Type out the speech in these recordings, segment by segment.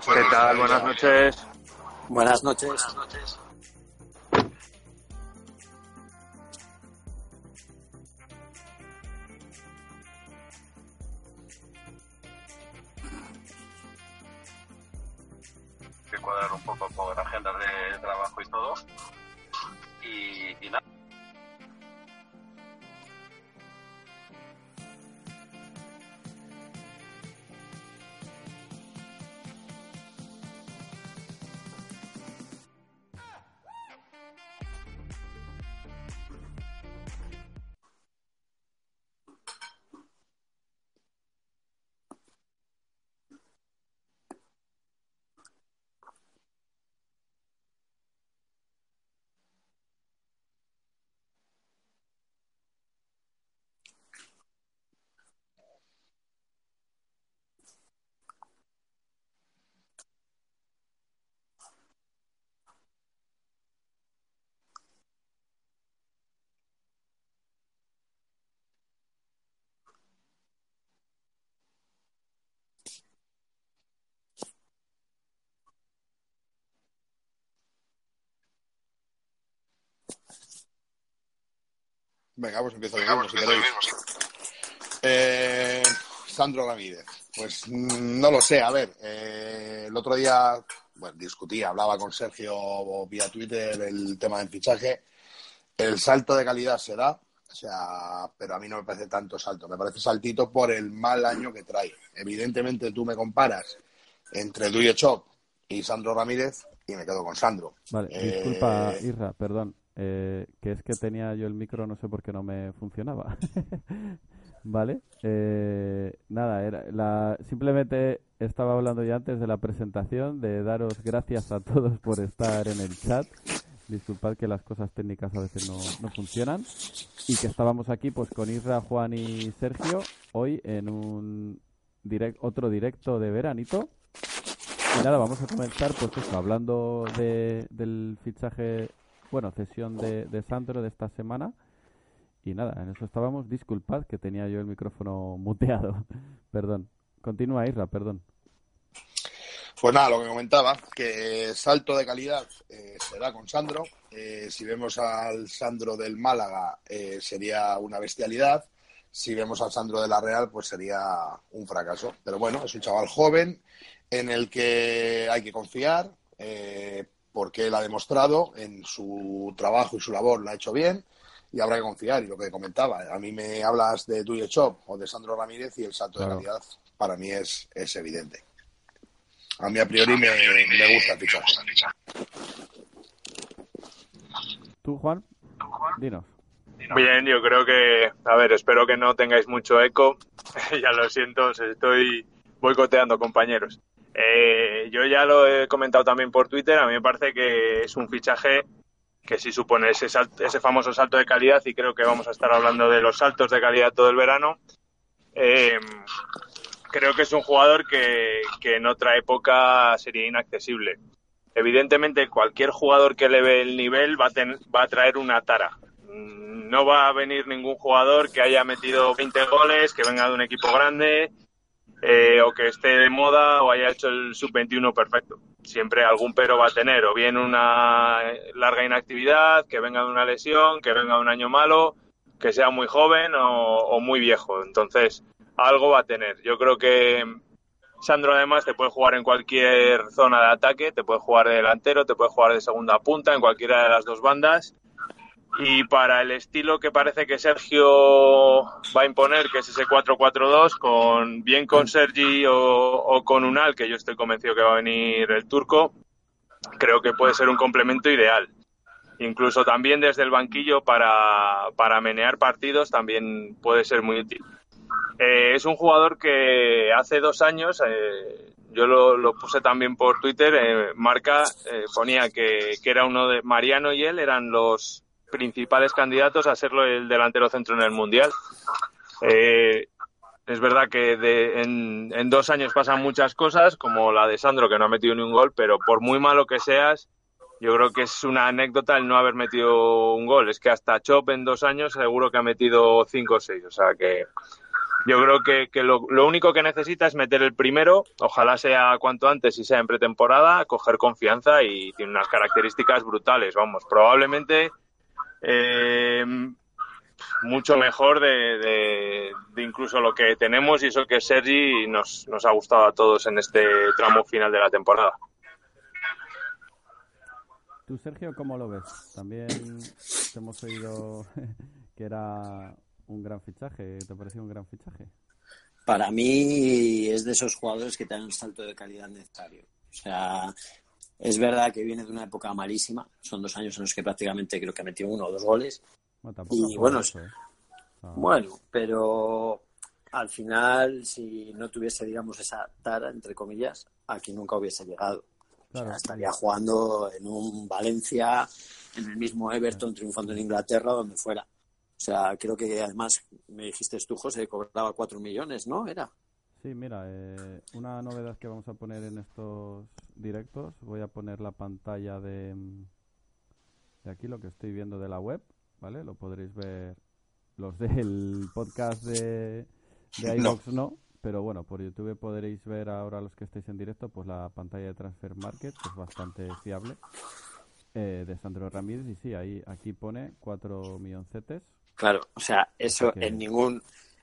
¿Qué tal? Buenas noches. Buenas noches. Venga, pues empiezo yo mismo, si queréis. Eh, Sandro Ramírez. Pues mm, no lo sé, a ver. eh, el otro día, bueno, discutía, hablaba con Sergio vía Twitter el tema del fichaje. El salto de calidad se da, o sea, pero a mí no me parece tanto salto. Me parece saltito por el mal año que trae. Evidentemente tú me comparas entre Duye Chop y Sandro Ramírez y me quedo con Sandro. Vale, Eh, disculpa, Isra, perdón. Eh, que es que tenía yo el micro, no sé por qué no me funcionaba. Vale, eh, nada, era la, simplemente estaba hablando ya antes de la presentación, de daros gracias a todos por estar en el chat. Disculpad que las cosas técnicas a veces no, no funcionan. Y que estábamos aquí pues con Isra, Juan y Sergio hoy en un direct, otro directo de veranito. Y nada, vamos a comenzar pues eso, hablando de, del fichaje, bueno, cesión de, Sandro de esta semana. Y nada, en eso estábamos. Disculpad que tenía yo el micrófono muteado. Perdón. Continúa, Isra, perdón. Pues nada, lo que comentaba, que salto de calidad eh, se da con Sandro. Eh, si vemos al Sandro del Málaga, eh, sería una bestialidad. Si vemos al Sandro de la Real, pues sería un fracaso. Pero bueno, es un chaval joven en el que hay que confiar, eh, porque él ha demostrado en su trabajo y su labor, lo ha hecho bien. y habrá que confiar. Y lo que comentaba, a mí me hablas de Tuyo Chop o de Sandro Ramírez y el salto Claro. de calidad para mí es, es evidente. A mí a priori me, me gusta el fichaje. ¿Tú, Juan? Dinos. Bien, yo creo que, a ver, espero que no tengáis mucho eco. ya lo siento, os estoy boicoteando, compañeros. Eh, yo ya lo he comentado también por Twitter. A mí me parece que es un fichaje que sí supone ese, sal- ese famoso salto de calidad y creo que vamos a estar hablando de los saltos de calidad todo el verano. Eh, creo que es un jugador que, que en otra época sería inaccesible. Evidentemente, cualquier jugador que eleve el nivel va a, ten- va a traer una tara. Mm, No va a venir ningún jugador que haya metido 20 goles, que venga de un equipo grande, eh, o que esté de moda o haya hecho el sub-21 perfecto. Siempre algún pero va a tener, o bien una larga inactividad, que venga de una lesión, que venga de un año malo, que sea muy joven o, o muy viejo. Entonces, algo va a tener. Yo creo que Sandro además te puede jugar en cualquier zona de ataque, te puede jugar de delantero, te puede jugar de segunda punta, en cualquiera de las dos bandas. Y para el estilo que parece que Sergio va a imponer, que es ese 4-4-2, con, bien con Sergi o, o con Unal, que yo estoy convencido que va a venir el turco, creo que puede ser un complemento ideal. Incluso también desde el banquillo para, para menear partidos también puede ser muy útil. Eh, es un jugador que hace dos años, eh, yo lo, lo puse también por Twitter, eh, Marca eh, ponía que, que era uno de Mariano y él eran los principales candidatos a serlo el delantero centro en el Mundial. Eh, es verdad que de- en, dos años pasan muchas cosas, como la de Sandro, que no ha metido ni un gol, pero por muy malo que seas, yo creo que es una anécdota el no haber metido un gol. Es que hasta Chop en dos años seguro que ha metido cinco o seis. O sea que yo creo que, que lo, lo único que necesita es meter el primero, ojalá sea cuanto antes y sea en pretemporada, coger confianza y tiene unas características brutales. Vamos, probablemente eh, mucho mejor de, de- de incluso lo que tenemos y eso que Sergi nos, nos ha gustado a todos en este tramo final de la temporada. ¿Tú, Sergio, cómo lo ves? También te hemos oído que era un gran fichaje. ¿Te pareció un gran fichaje? Para mí es de esos jugadores que te dan un salto de calidad necesario. O sea, es verdad que viene de una época malísima. Son dos años en los que prácticamente creo que ha metido uno o dos goles. Y bueno, ¿eh? Bueno, pero al final, si no tuviese, digamos, esa tara, entre comillas, aquí nunca hubiese llegado. O sea, estaría jugando en un Valencia, en el mismo Everton, triunfando en Inglaterra, donde fuera. O sea, creo que además, me dijiste tú, José, cobraba cuatro millones, ¿no? Era. Sí, mira, eh, una novedad que vamos a poner en estos directos, voy a poner la pantalla de, mm, de aquí, lo que estoy viendo de la web, ¿vale? Lo podréis ver los del podcast de, de No. iVoox no, pero bueno, por YouTube podréis ver ahora los que estáis en directo, pues la pantalla de Transfer Market, que es bastante fiable, eh, de Sandro Ramírez, y sí, ahí aquí pone 4 milloncetes, Claro, o sea, eso que- en ningún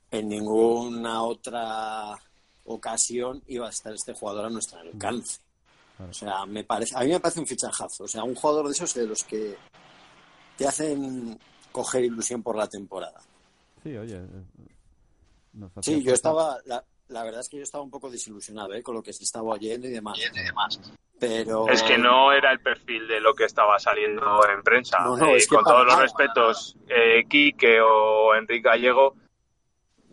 en ninguna otra ocasión iba a estar este jugador a nuestro alcance. O sea, me parece, a mí me parece un fichajazo. O sea, un jugador de esos de los que te hacen coger ilusión por la temporada. Sí, oye, eh, Sí, yo estaba, la, la verdad es que yo estaba un poco desilusionado ¿eh? con lo que se estaba oyendo y demás. Pero Es que no era el perfil de lo que estaba saliendo en prensa. No, no, Eh, es que con para todos los respetos, eh, Quique o Enrique Gallego,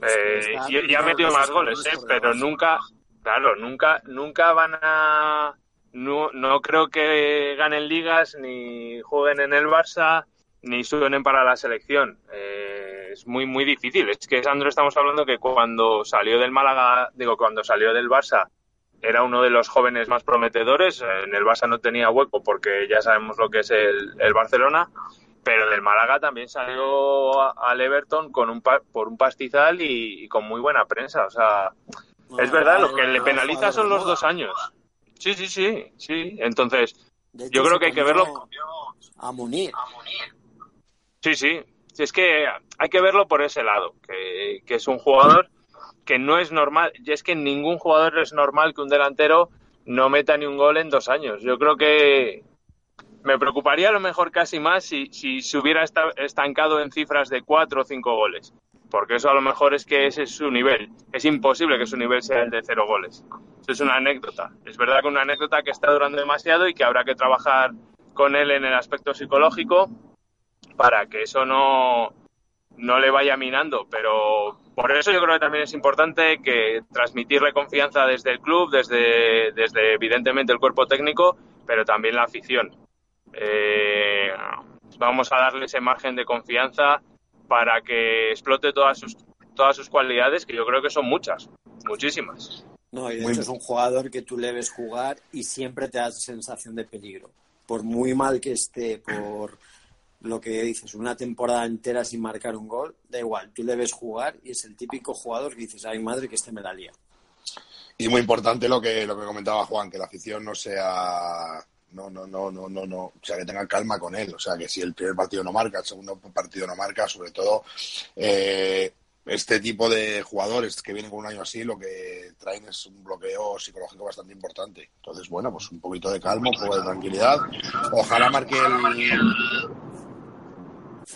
eh, y, y ha metido más goles, eh, pero nunca, claro, nunca, nunca van a, no, no creo que ganen ligas, ni jueguen en el Barça, ni suenen para la selección. Eh, es muy, muy difícil. Es que Sandro, estamos hablando que cuando salió del Málaga, digo, cuando salió del Barça, era uno de los jóvenes más prometedores. En el Barça no tenía hueco porque ya sabemos lo que es el, el Barcelona. Pero del Málaga también salió a- al Everton con un pa- por un pastizal y, y con muy buena prensa. O sea, Bueno, es verdad, lo que le penaliza son los dos años. Sí, sí, sí, sí. Entonces, hecho, yo creo que hay que verlo. A Munir. Sí, sí. Sí, Es que hay que verlo por ese lado, que, que es un jugador que no es normal. Y es que ningún jugador es normal que un delantero no meta ni un gol en dos años. Yo creo que, me preocuparía a lo mejor casi más si, se hubiera estancado en cifras de cuatro o cinco goles. Porque eso a lo mejor es que ese es su nivel. Es imposible que su nivel sea el de cero goles. Eso es una anécdota. Es verdad que una anécdota que está durando demasiado y que habrá que trabajar con él en el aspecto psicológico para que eso no, no le vaya minando. Pero por eso yo creo que también es importante que transmitirle confianza desde el club, desde, desde evidentemente el cuerpo técnico, pero también la afición. Eh, vamos a darle ese margen de confianza para que explote todas sus, todas sus cualidades, que yo creo que son muchas, muchísimas. No, y de hecho es un jugador que tú le ves jugar y siempre te da sensación de peligro. Por muy mal que esté, por lo que dices, una temporada entera sin marcar un gol, da igual, tú le ves jugar y es el típico jugador que dices, ay madre, que este me la lía. Y muy importante lo que, lo que comentaba Juan, que la afición no sea no, no, no, no, no, no, o sea, que tengan calma con él, o sea, que si el primer partido no marca, el segundo partido no marca, sobre todo eh, este tipo de jugadores que vienen con un año así, lo que traen es un bloqueo psicológico bastante importante. Entonces, bueno, pues un poquito de calma, un poco de tranquilidad. Ojalá marque el,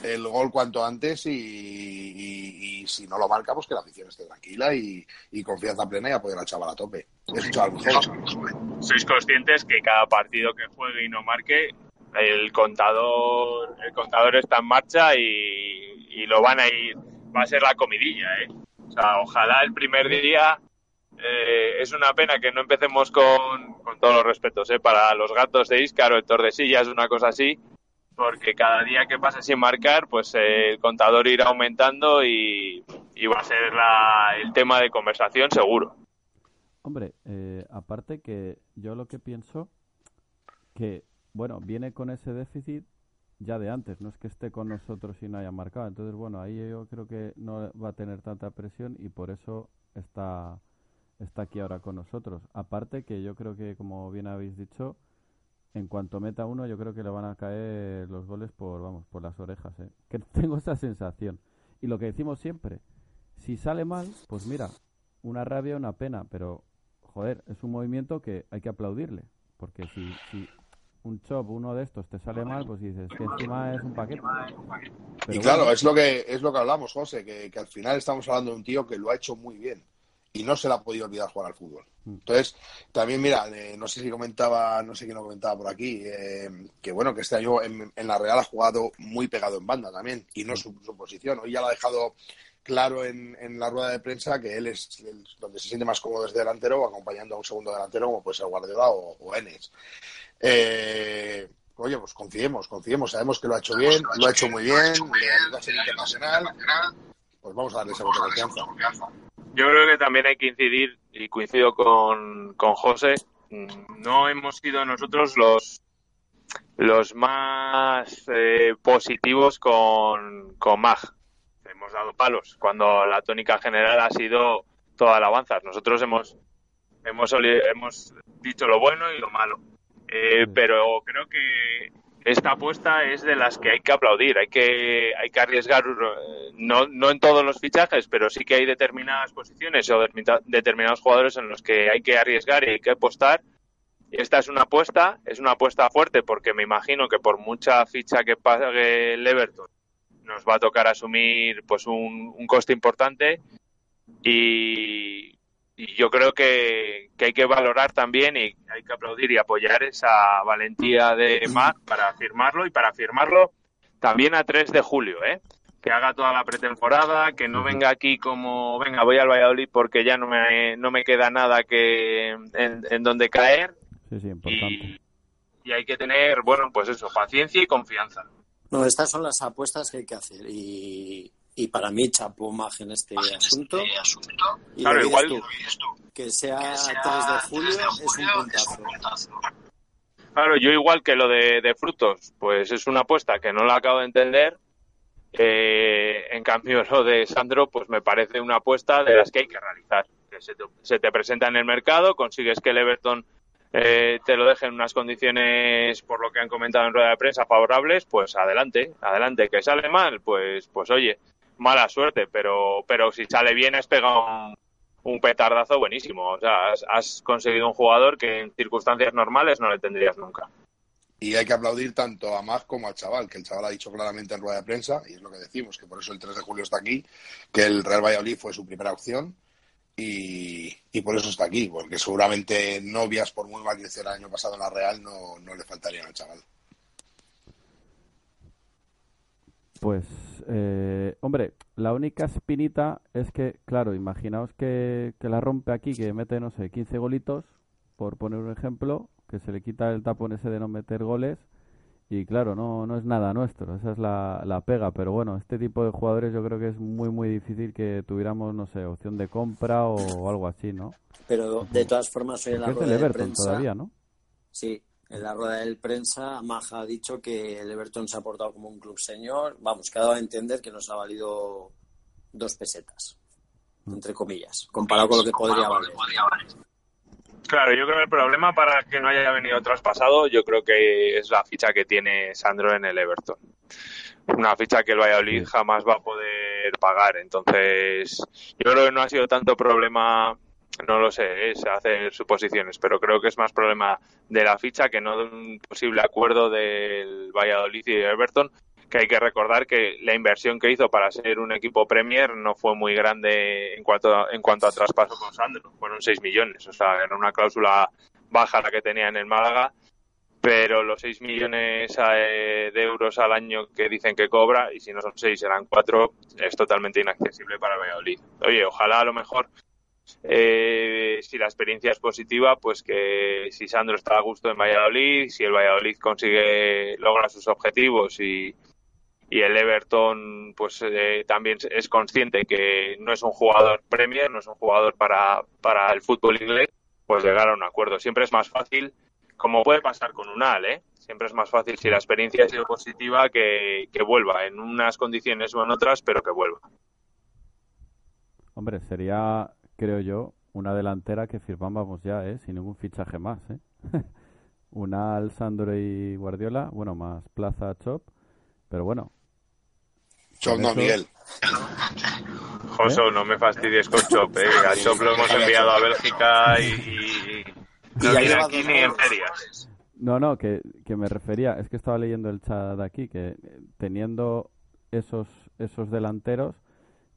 el gol cuanto antes y, si no lo marca, pues que la afición esté tranquila y, confianza plena y apoyar al chaval a tope. Es Sois conscientes que cada partido que juegue y no marque, el contador, el contador está en marcha y, lo van a ir, va a ser la comidilla, ¿eh? O sea, ojalá el primer día eh, es una pena que no empecemos con, con todos los respetos, ¿eh? Para los gatos de Íscar o el Tordesillas, una cosa así, porque cada día que pase sin marcar, pues el contador irá aumentando y, va a ser el tema de conversación seguro. Hombre, eh, aparte que yo lo que pienso que, bueno, viene con ese déficit ya de antes, no es que esté con nosotros y no haya marcado. Entonces, bueno, ahí yo creo que no va a tener tanta presión y por eso está, está aquí ahora con nosotros. Aparte que yo creo que, como bien habéis dicho, en cuanto meta uno, yo creo que le van a caer los goles por, vamos, por las orejas. ¿eh? Que tengo esa sensación. Y lo que decimos siempre, si sale mal, pues mira, una rabia, una pena, pero joder, es un movimiento que hay que aplaudirle. Porque si, si un chop, uno de estos, te sale mal, pues dices que encima es un paquete. y claro, es lo que es lo que hablamos, José, que, que al final estamos hablando de un tío que lo ha hecho muy bien y no se le ha podido olvidar jugar al fútbol. Mm. Entonces, también mira, eh, no sé si comentaba, no sé quién lo comentaba por aquí, eh, que bueno, que este año en, la Real ha jugado muy pegado en banda también, y no su, posición. Hoy ya lo ha dejado claro en, la rueda de prensa que él es donde se siente más cómodo desde delantero, acompañando a un segundo delantero como puede ser Guardiola o, o Enes. Eh, oye, pues confiemos, confiemos, sabemos que lo ha hecho bien, lo ha hecho muy bien, le ha ser internacional, pues vamos a darle esa confianza. Yo creo que también hay que incidir, y coincido con, con José, no hemos sido nosotros los los más eh, positivos con, con Mag. Dado palos cuando la tónica general ha sido toda alabanzas. Nosotros hemos, hemos, hemos dicho lo bueno y lo malo. Eh, pero creo que esta apuesta es de las que hay que aplaudir. Hay que, hay que arriesgar, eh, no, no en todos los fichajes, pero sí que hay determinadas posiciones o determinados jugadores en los que hay que arriesgar y hay que apostar. Esta es una apuesta, es una apuesta fuerte porque me imagino que por mucha ficha que pague el Everton nos va a tocar asumir pues un, un coste importante y, y yo creo que, hay que valorar también y hay que aplaudir y apoyar esa valentía de Mac para firmarlo y para firmarlo también a 3 de julio, ¿eh? que haga toda la pretemporada, que no venga aquí como, venga, voy al Valladolid porque ya no me, no me queda nada que en, donde caer. y, y hay que tener, bueno, pues eso, paciencia y confianza. No, estas son las apuestas que hay que hacer y, y para mí chapó más en este asunto. Y claro, igual que sea, 3 de julio, es un puntazo. Claro, yo igual que lo de, frutos, pues es una apuesta que no la acabo de entender. Eh, en cambio, lo de Sandro, pues me parece una apuesta de las que hay que realizar. Que se te, presenta en el mercado, consigues que el Everton eh, te lo deje en unas condiciones, por lo que han comentado en rueda de prensa, favorables, pues adelante, adelante. Que sale mal, pues, pues oye, mala suerte, pero, pero si sale bien has pegado un, petardazo buenísimo. O sea, has, conseguido un jugador que en circunstancias normales no le tendrías nunca. Y hay que aplaudir tanto a Mag como al chaval, que el chaval ha dicho claramente en rueda de prensa, y es lo que decimos, que por eso el 3 de julio está aquí, que el Real Valladolid fue su primera opción y, y por eso está aquí, porque seguramente novias, por muy mal que hiciera el año pasado en la Real, no, no le faltarían al chaval. Pues, eh, hombre, la única espinita es que, claro, imaginaos que, que la rompe aquí, que mete, no sé, 15 golitos, por poner un ejemplo, que se le quita el tapón ese de no meter goles. Y claro, no, no es nada nuestro, esa es la, la pega. Pero bueno, este tipo de jugadores yo creo que es muy, muy difícil que tuviéramos, no sé, opción de compra o, algo así, ¿no? Pero de todas formas, hoy en la rueda el de Everton prensa. todavía, ¿no? Sí, en la rueda de prensa, Maja ha dicho que el Everton se ha portado como un club señor. Vamos, que ha dado a entender que nos ha valido dos pesetas, entre comillas, comparado con lo que podría valer. Claro, yo creo que el problema para que no haya venido traspasado, yo creo que es la ficha que tiene Sandro en el Everton. Una ficha que el Valladolid jamás va a poder pagar. Entonces, yo creo que no ha sido tanto problema, no lo sé, es hacer suposiciones, pero creo que es más problema de la ficha que no de un posible acuerdo del Valladolid y de Everton, que hay que recordar que la inversión que hizo para ser un equipo Premier no fue muy grande en cuanto a, en cuanto a traspaso con Sandro, fueron 6 millones, o sea, era una cláusula baja la que tenía en el Málaga, pero los 6 millones eh, de euros al año que dicen que cobra, y si no son 6 serán 4, es totalmente inaccesible para Valladolid. Oye, ojalá a lo mejor eh, si la experiencia es positiva, pues que si Sandro está a gusto en Valladolid, si el Valladolid consigue logra sus objetivos y, y el Everton pues eh, también es consciente que no es un jugador Premier, no es un jugador para, para el fútbol inglés, pues llegar a un acuerdo. Siempre es más fácil, como puede pasar con Unal, ¿eh? Siempre es más fácil si la experiencia ha sido positiva que, que vuelva en unas condiciones o en otras, pero que vuelva. Hombre, sería, creo yo, una delantera que firmábamos ya, ¿eh? Sin ningún fichaje más, ¿eh? Unal, Sandro y Guardiola, bueno, más Plaza, Chop, pero bueno. Chop con no, Miguel. Joso, no me fastidies con Chop, ¿eh? A Chop lo hemos enviado a Bélgica y, y no viene aquí ni en ferias. No, no, que, que me refería, es que estaba leyendo el chat de aquí, que eh, teniendo esos, esos delanteros,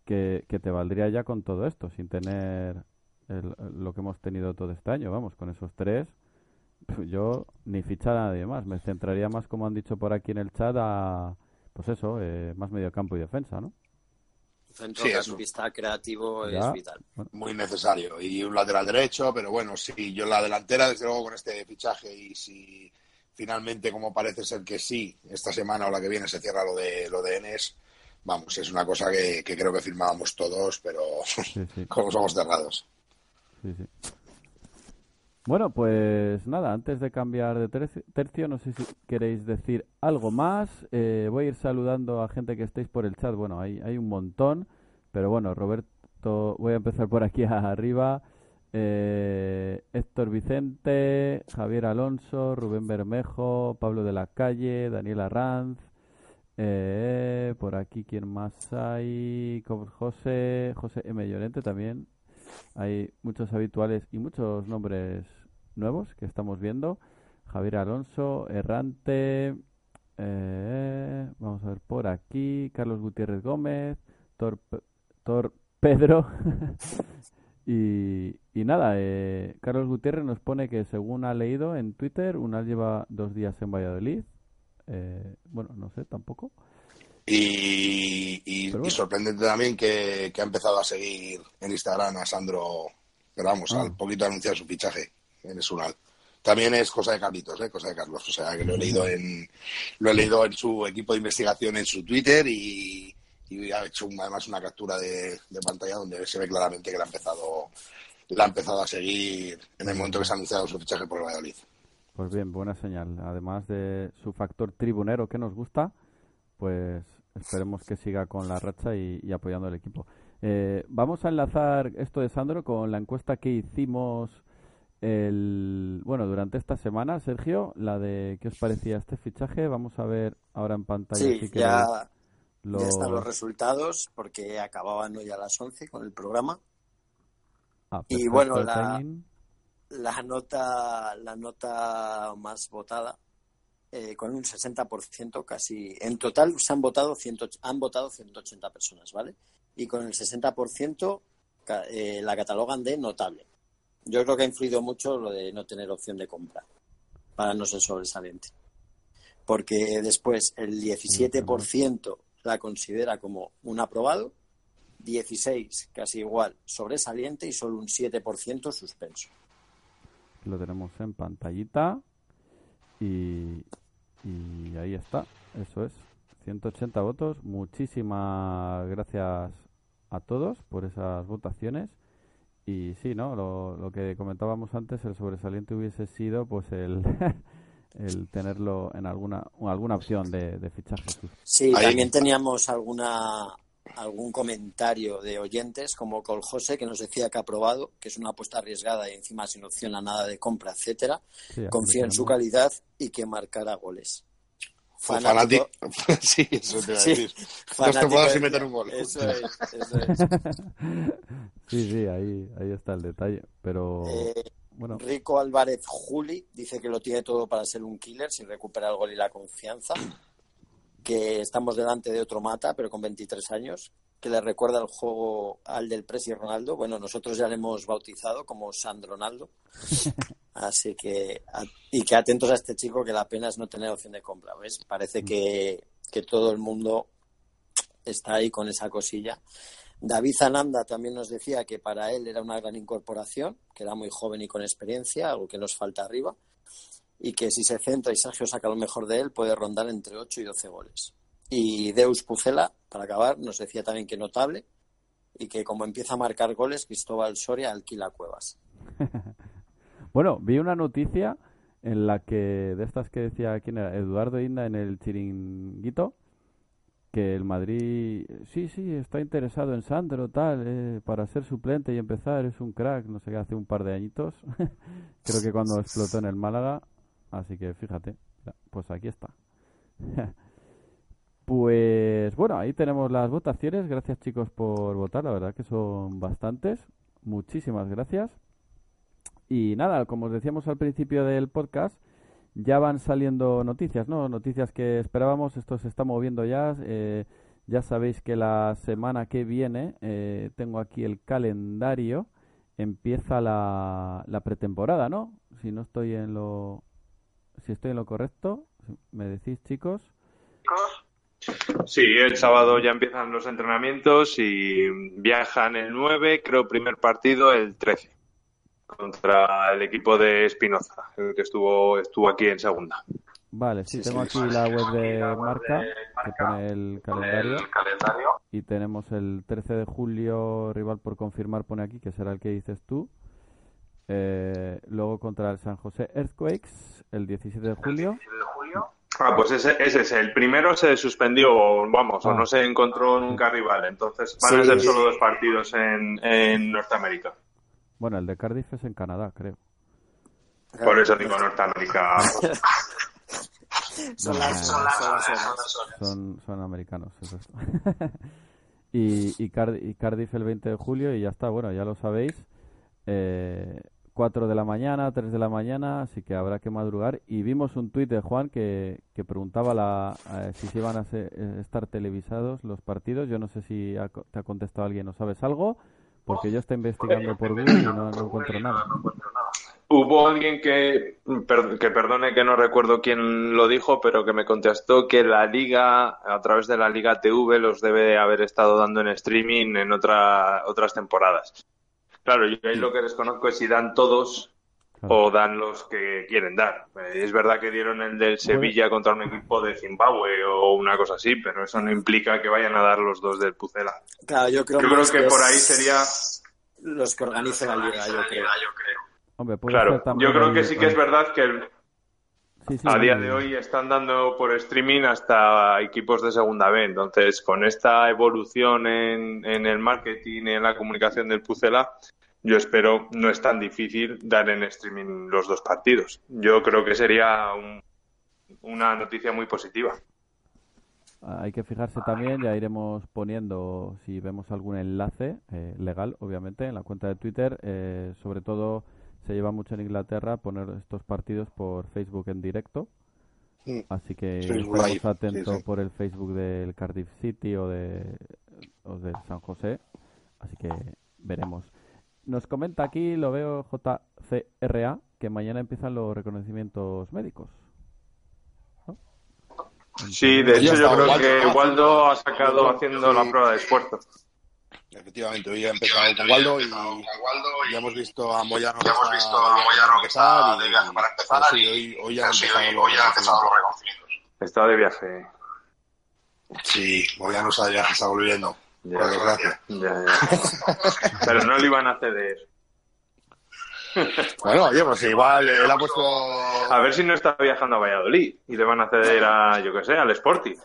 que, que te valdría ya con todo esto, sin tener el- lo que hemos tenido todo este año, vamos, con esos tres, yo ni fichar a nadie más, me centraría más, como han dicho por aquí en el chat, a, pues eso, eh, más mediocampo y defensa, ¿no? Centro Sí, creativo Ya. es vital. muy necesario. Y un lateral derecho, pero bueno, sí, yo en la delantera, desde luego, con este fichaje y si finalmente, como parece ser que sí, esta semana o la que viene se cierra lo de lo de Enes, vamos, es una cosa que, que creo que firmábamos todos, pero Sí, sí. como somos cerrados. Sí, sí. Bueno, pues nada, antes de cambiar de terci- tercio, no sé si queréis decir algo más. Eh, voy a ir saludando a gente que estéis por el chat. Bueno, hay, hay un montón, pero bueno, Roberto, voy a empezar por aquí arriba. Eh, Héctor Vicente, Javier Alonso, Rubén Bermejo, Pablo de la Calle, Daniel Arranz. eh, por aquí, ¿quién más hay? José, José M. Llorente también. Hay muchos habituales y muchos nombres nuevos que estamos viendo. Javier Alonso, Errante. eh, vamos a ver por aquí. Carlos Gutiérrez Gómez. Tor, Tor Pedro. y, y nada, eh, Carlos Gutiérrez nos pone que según ha leído en Twitter, Unal lleva dos días en Valladolid. Eh, bueno, no sé tampoco. Y, y- Pero bueno. y sorprendente también que, que ha empezado a seguir en Instagram a Sandro, pero vamos, Ah. al poquito anunciar su fichaje en Esunal. También es cosa de Carlitos, ¿eh? cosa de Carlos. O sea, que lo he leído en, lo he leído en su equipo de investigación en su Twitter y, y ha hecho además una captura de, de pantalla donde se ve claramente que la ha empezado, la ha empezado a seguir en el momento que se ha anunciado su fichaje por el Valladolid. Pues bien, buena señal. Además de su factor tribunero que nos gusta, pues esperemos que siga con la racha y, y apoyando al equipo. Eh, vamos a enlazar esto de Sandro con la encuesta que hicimos el, bueno, durante esta semana, Sergio, la de qué os parecía este fichaje. Vamos a ver ahora en pantalla Sí, si queréis ya, los- ya están los resultados porque acababan hoy a las 11 con el programa. Ah, y bueno, la-. La nota, la nota más votada eh, con un 60% casi. En total se han votado, 100, han votado 180 personas, ¿vale? Y con el 60% ca- eh, la catalogan de notable. Yo creo que ha influido mucho lo de no tener opción de compra para no ser sobresaliente. Porque después el 17% la considera como un aprobado, 16 casi igual sobresaliente y solo un 7% suspenso. Lo tenemos en pantallita. Y, ahí está. Eso es. 180 votos. Muchísimas gracias a todos por esas votaciones. Y sí, ¿no? Lo, lo que comentábamos antes, el sobresaliente hubiese sido pues el, el tenerlo en alguna, alguna opción de, de fichaje. Sí, Ahí. también teníamos alguna algún comentario de oyentes como Col José que nos decía que ha probado, que es una apuesta arriesgada y encima sin opción a nada de compra, etcétera. Sí, Confía en su calidad y que marcará goles. Fanático. sí, eso te iba a Sí, decir. Dos fanático temporadas de- sin meter un gol. Eso es, eso es. Sí, sí, ahí, ahí está el detalle. Pero Eh, bueno, Rico Álvarez Juli dice que lo tiene todo para ser un killer sin recuperar el gol y la confianza. Que estamos delante de otro mata, pero con 23 años, que le recuerda el juego al del Presi Ronaldo. Bueno, nosotros ya le hemos bautizado como San Ronaldo. Así que, y que atentos a este chico, que la pena es no tener opción de compra. ¿ves? Parece que, que todo el mundo está ahí con esa cosilla. David Zananda también nos decía que para él era una gran incorporación, que era muy joven y con experiencia, algo que nos falta arriba, y que si se centra y Sergio saca lo mejor de él, puede rondar entre 8 y 12 goles. Y Deus Pucela, para acabar, nos decía también que notable, y que como empieza a marcar goles, Cristóbal Soria alquila cuevas. Bueno, vi una noticia en la que, de estas que decía, ¿quién era? Eduardo Inda en el chiringuito, que el Madrid, sí, sí, está interesado en Sandro, tal, eh, para ser suplente y empezar, es un crack, no sé qué, hace un par de añitos, creo que cuando explotó en el Málaga, así que fíjate, pues aquí está. Pues bueno, ahí tenemos las votaciones, gracias chicos por votar, la verdad que son bastantes, muchísimas gracias. Y nada, como os decíamos al principio del podcast, ya van saliendo noticias, ¿no? Noticias que esperábamos, esto se está moviendo ya. eh, ya sabéis que la semana que viene, eh, tengo aquí el calendario, empieza la, la pretemporada, ¿no? Si no estoy en lo... Si estoy en lo correcto, me decís chicos. Sí, el sábado ya empiezan los entrenamientos y viajan el 9, creo primer partido el 13 contra el equipo de Espinoza, el que estuvo estuvo aquí en segunda. Vale, sí, Sí, tengo sí. aquí la web de Marca, que pone el calendario. el calendario. Y tenemos el 13 de julio, rival por confirmar, pone aquí, que será el que dices tú. Eh, luego contra el San José Earthquakes, el 17 de julio. 17 de julio. Ah, pues ese, ese es el primero se suspendió, o vamos, o Ah. no se encontró nunca rival, entonces van a ser solo dos partidos en, en Norteamérica. Bueno, el de Cardiff es en Canadá, creo. Por eso digo Norteamérica. Son las, son las Son horas. las horas. Son, son americanos, eso es. y, y, Card- y Cardiff el 20 de julio y ya está, bueno, ya lo sabéis. Eh, 4 de la mañana, 3 de la mañana, así que habrá que madrugar. Y vimos un tuit de Juan que, que preguntaba la, eh, si se iban a se- eh, estar televisados los partidos. Yo no sé si ha te ha contestado alguien o sabes algo, porque yo estoy investigando por Google y no, no encuentro nada. Hubo alguien que, que perdone que no recuerdo quién lo dijo, pero que me contestó que la liga, a través de la liga TV, los debe haber estado dando en streaming en otra, otras temporadas. Claro, yo ahí lo que desconozco es si dan todos. O dan los que quieren dar. Eh, Es verdad que dieron el del Sevilla contra un equipo de Zimbabue o una cosa así, pero eso no implica que vayan a dar los dos del Pucela. Claro, yo creo, Yo creo que por ahí sería los que organizan la liga, yo creo. yo creo. Hombre, puede Claro, yo creo que sí que es verdad que el- sí, sí, a día de hoy están dando por streaming hasta equipos de segunda B. Entonces, con esta evolución en, en el marketing y en la comunicación del Pucela, yo espero no es tan difícil dar en streaming los dos partidos. Yo creo que sería un- una noticia muy positiva. Hay que fijarse también, ya iremos poniendo si vemos algún enlace eh, legal, obviamente, en la cuenta de Twitter. eh, sobre todo se lleva mucho en Inglaterra poner estos partidos por Facebook en directo. Mm. Así que Live, atentos sí, sí. por el Facebook del Cardiff City o de o del San José. Así que veremos. Nos comenta aquí, lo veo JCRA, que mañana empiezan los reconocimientos médicos. ¿no? Sí, de hecho yo creo Waldo, que Waldo ha sacado Waldo, haciendo la prueba de esfuerzo. Efectivamente, hoy ha empezado con Waldo y ya hemos visto a Moyano que Ya hemos está visto a Moyano que está de viaje para empezar sí, y- hoy, hoy ya han Sí, empezado los reconocimientos. reconocimientos. Está de viaje. Sí, Moyano está de viaje, está volviendo. Ya, Por desgracia. ya, ya. Pero no le iban a ceder. Bueno, oye, pues igual él ha puesto... A ver si no está viajando a Valladolid y le van a ceder a, yo qué sé, al Sporting.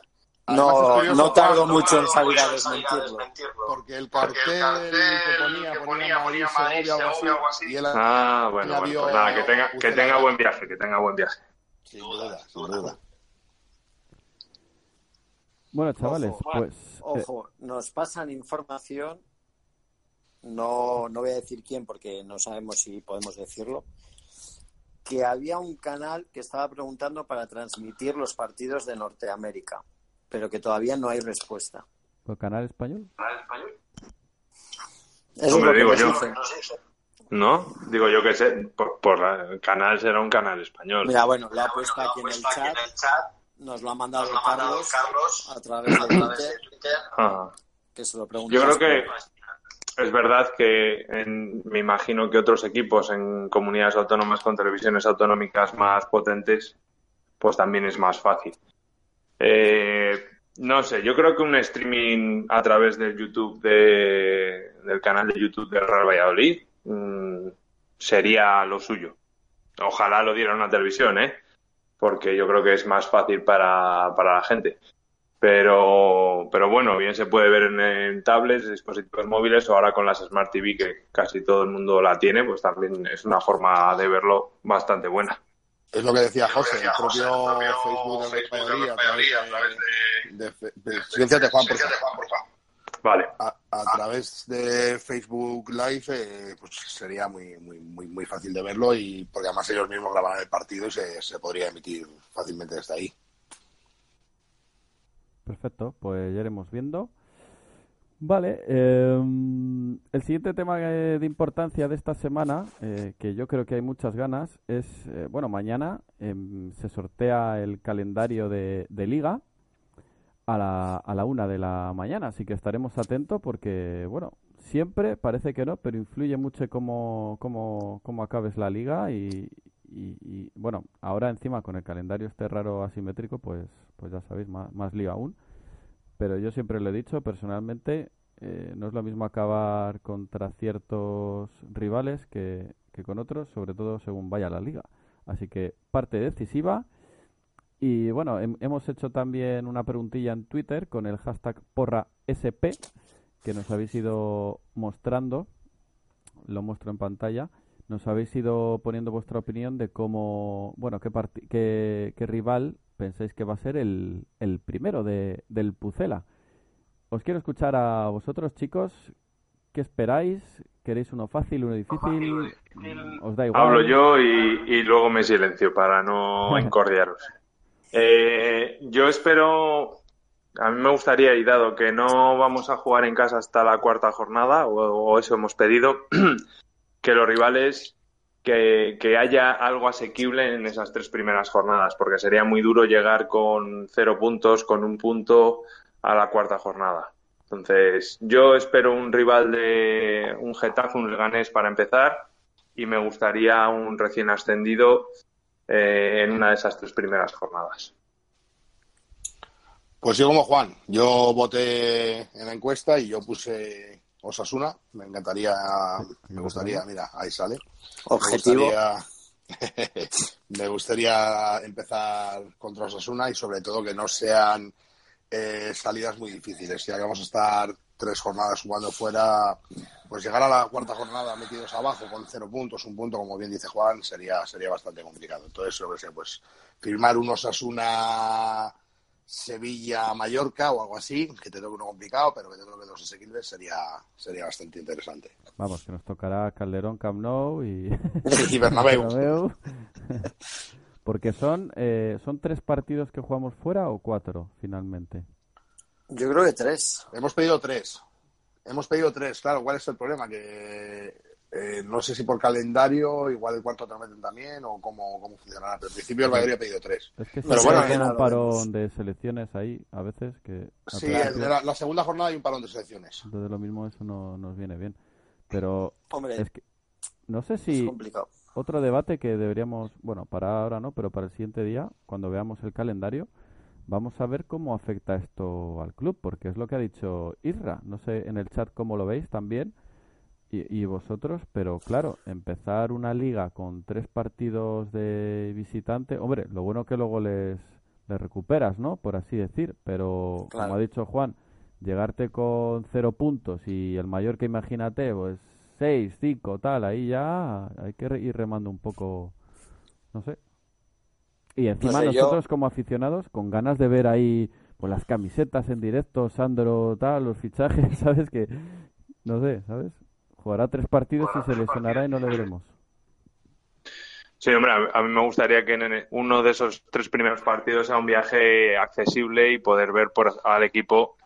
No, curioso, no tardo mucho en No, salir a mucho en salir a desmentirlo. desmentirlo. Porque el Porque cartel, el cartel que ponía, que ponía, ponía, Madrid, ponía Madrid, Segovia, algo así, y él Ah, bueno, bueno, vio pues nada, que tenga, que tenga buen viaje, que tenga buen viaje. Sin duda, sin duda. Bueno, chavales, Ojo, pues eh, Ojo, nos pasan información, no, no voy a decir quién porque no sabemos si podemos decirlo, que había un canal que estaba preguntando para transmitir los partidos de Norteamérica, pero que todavía no hay respuesta. ¿por canal español? Eso es Hombre, lo que digo yo. dicen. ¿No? Digo yo que sé, por, por el canal será un canal español. Mira, bueno, lo ha puesto aquí en el puesto aquí chat, en el chat, nos lo ha mandado nos lo ha mandado Carlos Carlos a través de Twitter. Ah. que se lo. Yo creo que es verdad que en- me imagino que otros equipos en comunidades autónomas con televisiones autonómicas más potentes, pues también es más fácil. Eh, no sé, yo creo que un streaming a través del YouTube de, del canal de YouTube del Real Valladolid mm, sería lo suyo. Ojalá lo diera una televisión, ¿eh? Porque yo creo que es más fácil para, para la gente. Pero, pero bueno, bien se puede ver en, en tablets, dispositivos móviles o ahora con las Smart TV que casi todo el mundo la tiene, pues también es una forma de verlo bastante buena. Es lo que decía José, el propio José, el propio Facebook de Facebook Valladolid, de a través de... de fe- de- Silénciate, Juan, por favor. Vale. a, a través de Facebook Live eh, pues sería muy, muy, muy, muy fácil de verlo y porque además ellos mismos grabarán el partido y se, se podría emitir fácilmente desde ahí. Perfecto, pues ya iremos viendo. Vale, em, el siguiente tema eh, de importancia de esta semana, eh, que yo creo que hay muchas ganas, es, eh, bueno, mañana em, se sortea el calendario de, de liga a la, a la una de la mañana, así que estaremos atentos porque, bueno, siempre parece que no, pero influye mucho cómo, cómo, cómo acabes la liga y, y- bueno, ahora encima con el calendario este raro asimétrico, pues, pues ya sabéis, más, más lío aún. Pero yo siempre lo he dicho, personalmente, eh, no es lo mismo acabar contra ciertos rivales que, que con otros, sobre todo según vaya la liga. Así que parte decisiva. Y bueno, hem- hemos hecho también una preguntilla en Twitter con el hashtag porrasp que nos habéis ido mostrando. Lo muestro en pantalla. Nos habéis ido poniendo vuestra opinión de cómo, bueno, qué, parti- qué, qué rival pensáis que va a ser el, el primero de, del Pucela. Os quiero escuchar a vosotros, chicos. ¿Qué esperáis? ¿Queréis uno fácil, uno difícil? ¿Os da igual? Hablo yo y, y luego me silencio para no encordiaros. Eh, yo espero, a mí me gustaría, y dado que no vamos a jugar en casa hasta la cuarta jornada, o, eso hemos pedido, que los rivales, que, que haya algo asequible en esas tres primeras jornadas, porque sería muy duro llegar con cero puntos, con un punto a la cuarta jornada. Entonces, yo espero un rival de un Getafe, un Leganés para empezar, y me gustaría un recién ascendido eh, en una de esas tres primeras jornadas. Pues yo como Juan, yo voté en la encuesta y yo puse Osasuna, me encantaría, me gustaría, mira, ahí sale. Objetivo. Me gustaría, me gustaría empezar contra Osasuna y sobre todo que no sean eh, salidas muy difíciles. Ya que vamos a estar tres jornadas jugando fuera, pues llegar a la cuarta jornada metidos abajo con cero puntos, un punto, como bien dice Juan, sería, sería bastante complicado. Entonces, lo que sé, pues firmar un Osasuna Sevilla Mallorca o algo así, que te toque uno complicado, pero que te toque dos asequibles, sería, sería bastante interesante. Vamos, que nos tocará Calderón, Camp Nou y... Y Bernabéu. Bernabéu. Porque son, eh, son tres partidos que jugamos fuera o cuatro, finalmente. Yo creo que tres. Hemos pedido tres. Hemos pedido tres, claro. ¿Cuál es el problema? Que eh, no sé si por calendario, igual el cuarto te lo meten también o cómo, cómo funcionará. Pero al principio el Valladolid ha pedido tres. Es que Pero se bueno, hace ya un parón de selecciones ahí, a veces, que... Sí, de la, la segunda jornada hay un parón de selecciones. Entonces lo mismo eso no nos viene bien. Pero Hombre, es que no sé es si complicado. otro debate que deberíamos, bueno, para ahora no, pero para el siguiente día, cuando veamos el calendario, vamos a ver cómo afecta esto al club, porque es lo que ha dicho Isra. No sé en el chat cómo lo veis también y, y vosotros, pero claro, empezar una liga con tres partidos de visitante, hombre, lo bueno que luego les, les recuperas, ¿no? Por así decir, pero Claro. como ha dicho Juan, llegarte con cero puntos y el mayor que imagínate, pues seis, cinco, tal, ahí ya hay que ir remando un poco, no sé. Y encima sé, yo- nosotros como aficionados, con ganas de ver ahí pues las camisetas en directo, Sandro, tal, los fichajes, ¿sabes? Que, no sé, ¿sabes? Jugará tres partidos y se lesionará y no le veremos. Sí, hombre, a, a mí me gustaría que en uno de esos tres primeros partidos sea un viaje accesible y poder ver por, al equipo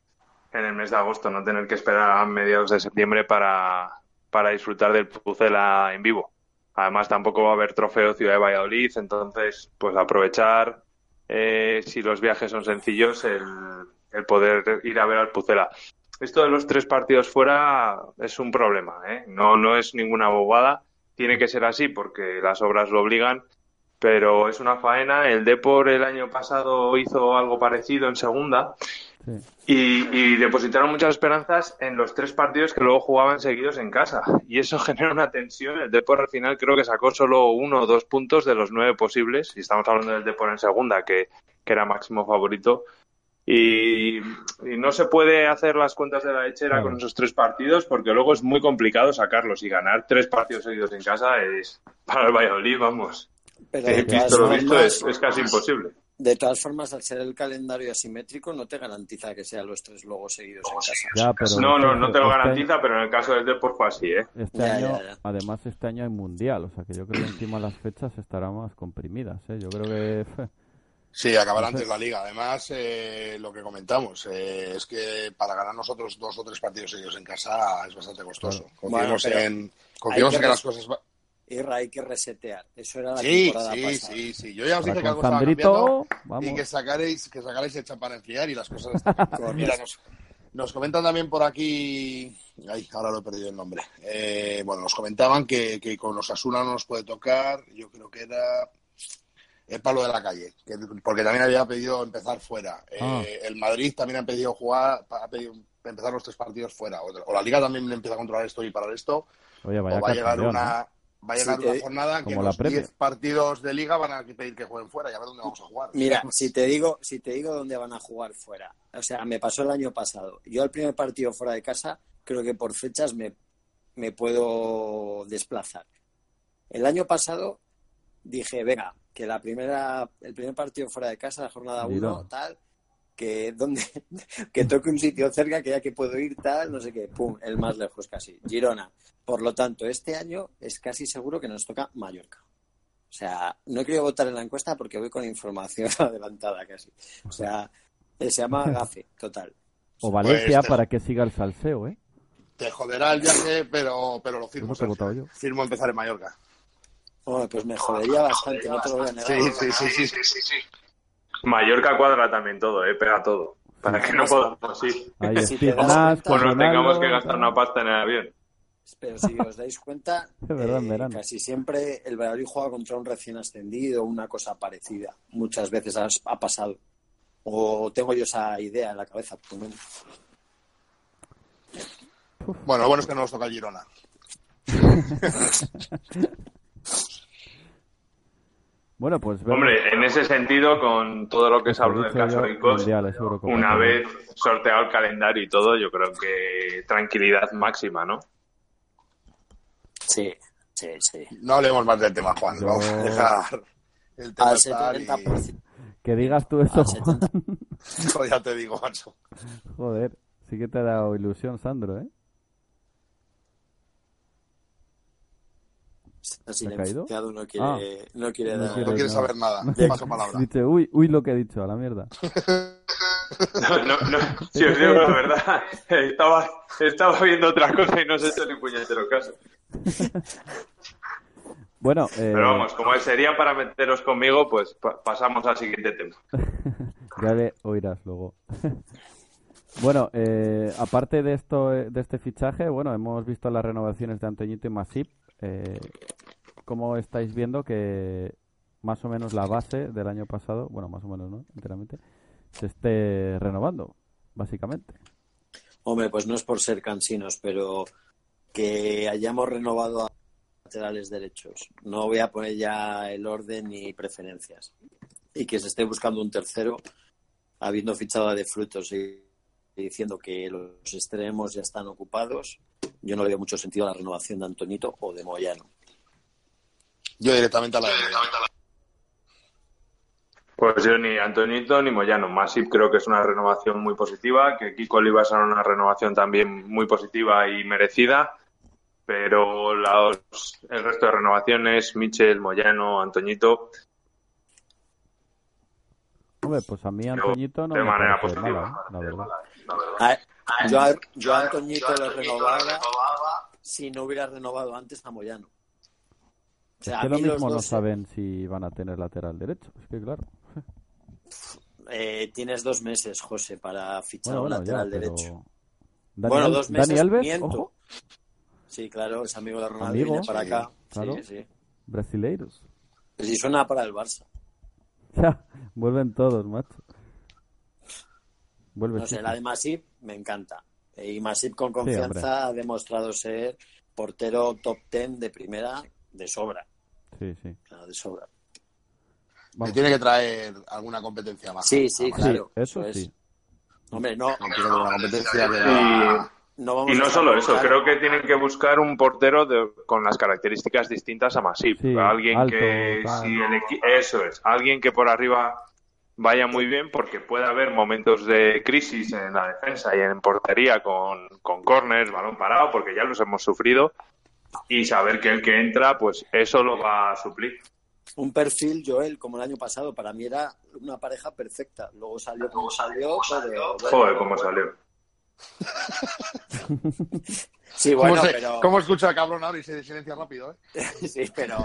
en el mes de agosto, no tener que esperar a mediados de septiembre para, para disfrutar del Pucela en vivo. Además, tampoco va a haber trofeo Ciudad de Valladolid, entonces, pues aprovechar, eh, si los viajes son sencillos, el, el poder ir a ver al Pucela. Esto de los tres partidos fuera es un problema, ¿eh? No, no es ninguna bobada. Tiene que ser así porque las obras lo obligan, pero es una faena. El Depor el año pasado hizo algo parecido en segunda Sí. y, y depositaron muchas esperanzas en los tres partidos que luego jugaban seguidos en casa. Y eso genera una tensión. El Depor al final creo que sacó solo uno o dos puntos de los nueve posibles. Y estamos hablando del Depor en segunda, que, que era máximo favorito. Y, y no se puede hacer las cuentas de la lechera Claro. con esos tres partidos porque luego es muy complicado sacarlos. Y ganar tres partidos seguidos en casa es para el Valladolid, vamos. Pero Eh, visto lo visto, es, es casi imposible. De todas formas, al ser el calendario asimétrico, no te garantiza que sean los tres luego seguidos en casa. Ya, pero No, no, no te lo este- garantiza, pero en el caso del Depor fue así, ¿eh? Este Ya, año, ya, ya. además este año hay mundial, o sea que yo creo que encima las fechas estarán más comprimidas, ¿eh? Yo creo que Sí, acabará antes la liga. Además, eh, lo que comentamos eh, es que para ganar nosotros dos o tres partidos seguidos en casa es bastante costoso. Bueno, pero en, que que las cosas... Irra, hay que resetear. Eso era la Sí, temporada sí, pasada. sí, sí. Yo ya os dije que algo con estaba cambiando Sandrito, y vamos. que sacaréis, que sacaréis el champán a enfriar y las cosas. Mira, nos, nos comentan también por aquí... Ay, ahora lo he perdido el nombre. Eh, bueno, nos comentaban que, que con los Asuna no nos puede tocar. Yo creo que era el palo de la calle, que- porque también había pedido empezar fuera. Eh, Ah. el Madrid también ha pedido jugar, ha pedido empezar los tres partidos fuera. O, o la Liga también empieza a controlar esto y parar esto. Oye, vaya o va a llegar una, va a llegar Sí, una que- jornada en que los Premier. 10 partidos de Liga van a pedir que jueguen fuera y a ver dónde vamos a jugar. Mira, si te digo, si te digo dónde van a jugar fuera, o sea, me pasó el año pasado. Yo al primer partido fuera de casa, creo que por fechas me, me puedo desplazar. El año pasado dije, venga, que la primera, el primer partido fuera de casa, la jornada 1, Girona. tal, que donde, que toque un sitio cerca, que ya que puedo ir, tal, no sé qué, pum, el más lejos casi, Girona. Por lo tanto, este año es casi seguro que nos toca Mallorca. O sea, no he querido votar en la encuesta porque voy con información adelantada casi. O sea, eh, se llama GAFE, total. O Valencia Pues, para que siga el salseo, ¿eh? Te joderá el viaje, pero, pero lo firmo. Te votado yo. Firmo empezar en Mallorca. Bueno, pues me jodería bastante, no te lo voy a negar. Sí, sí, sí, sí. Mallorca cuadra también todo, ¿eh? Pega todo. Para que no podamos ir. Ahí Si te das Nash, cuenta- Pues nos tengamos que gastar una pasta en el avión. Pero si os dais cuenta, verdad, en eh, verano. casi siempre el Valladolid juega contra un recién ascendido, una cosa parecida. Muchas veces ha, ha pasado. O tengo yo esa idea en la cabeza, por lo menos. Bueno, lo bueno es que no nos toca el Girona. Bueno, pues vemos- Hombre, en ese sentido, con todo lo que se habló del caso Ricos, una vez sorteado el calendario y todo, yo creo que tranquilidad máxima, ¿no? Sí, sí, sí. No hablemos más del tema, Juan. Yo- Vamos a dejar el tema Al estar y... 70%. Que digas tú eso, Al 70. Joder, ya te digo, macho. Joder, sí que te ha dado ilusión, Sandro, ¿eh? Se ha silenciado, no quiere, Ah. no quiere No quiere No quieres nada. saber nada. Sí. Paso palabra. Dice, uy, uy, lo que he dicho, a la mierda. No, no, no. Si os digo la verdad, estaba, estaba viendo otra cosa y no se hecho ni puñetero caso. Bueno, eh, Pero vamos, como sería para meteros conmigo, pues pa- pasamos al siguiente tema. ya le oirás luego. bueno, eh, aparte de esto, eh, de este fichaje, bueno, hemos visto las renovaciones de Antoñito y Masip. Eh, ¿Cómo estáis viendo que más o menos la base del año pasado, bueno, más o menos, ¿no? Enteramente, se esté renovando, básicamente. Hombre, pues no es por ser cansinos, pero que hayamos renovado a laterales derechos. No voy a poner ya el orden ni preferencias. Y que se esté buscando un tercero, habiendo fichado a de frutos y diciendo que los extremos ya están ocupados, yo no le veo mucho sentido a la renovación de Antonito o de Moyano. Yo directamente a la de... Pues yo ni Antonito ni Moyano. Masip creo que es una renovación muy positiva, que Kiko Olivas era una renovación también muy positiva y merecida, pero los- el resto de renovaciones, Michel, Moyano, Antoñito, Hombre, pues a mí Antoñito no de me manera positiva. mala, ¿eh? la verdad. A- yo, a, yo a Antoñito lo renovaba si no hubiera renovado antes a Moyano. O Es que a lo mismo no dos, saben si van a tener lateral derecho. Es que claro. eh, tienes dos meses, José, para fichar Bueno, un bueno, ya, lateral pero... derecho. Dani, bueno, dos Dani meses, Alves, miento. ojo, Sí, claro, es amigo de Ronaldo, Amigo, viene para sí, acá. claro. Sí, sí. brasileiros. Pues si suena para el Barça. Ya, vuelven todos, macho. Vuelve No sé, la de Masip me encanta. Eh, Y Masip con confianza ha demostrado ser portero top ten de primera de sobra. Sí, sí. O sea, de sobra. Me Vamos. tiene que traer alguna competencia más. Sí, sí, Además, claro. eso es. sí. Hombre, no, No quiero que la competencia de la... y, no vamos y no a solo eso, creo que tienen que buscar un portero de- con las características distintas a Masip. Sí, alguien alto, que, si el eso es, alguien que por arriba vaya muy bien porque puede haber momentos de crisis en la defensa y en portería con, con corners, balón parado, porque ya los hemos sufrido y saber que el que entra, pues eso lo va a suplir. un perfil, Joel, como el año pasado, para mí era una pareja perfecta. Luego salió como salió, pero... bueno. Joder, cómo salió. Sí, ¿Cómo, bueno, se- pero... ¿Cómo escucha el cabrón ahora y se silencia rápido, eh? Sí, pero,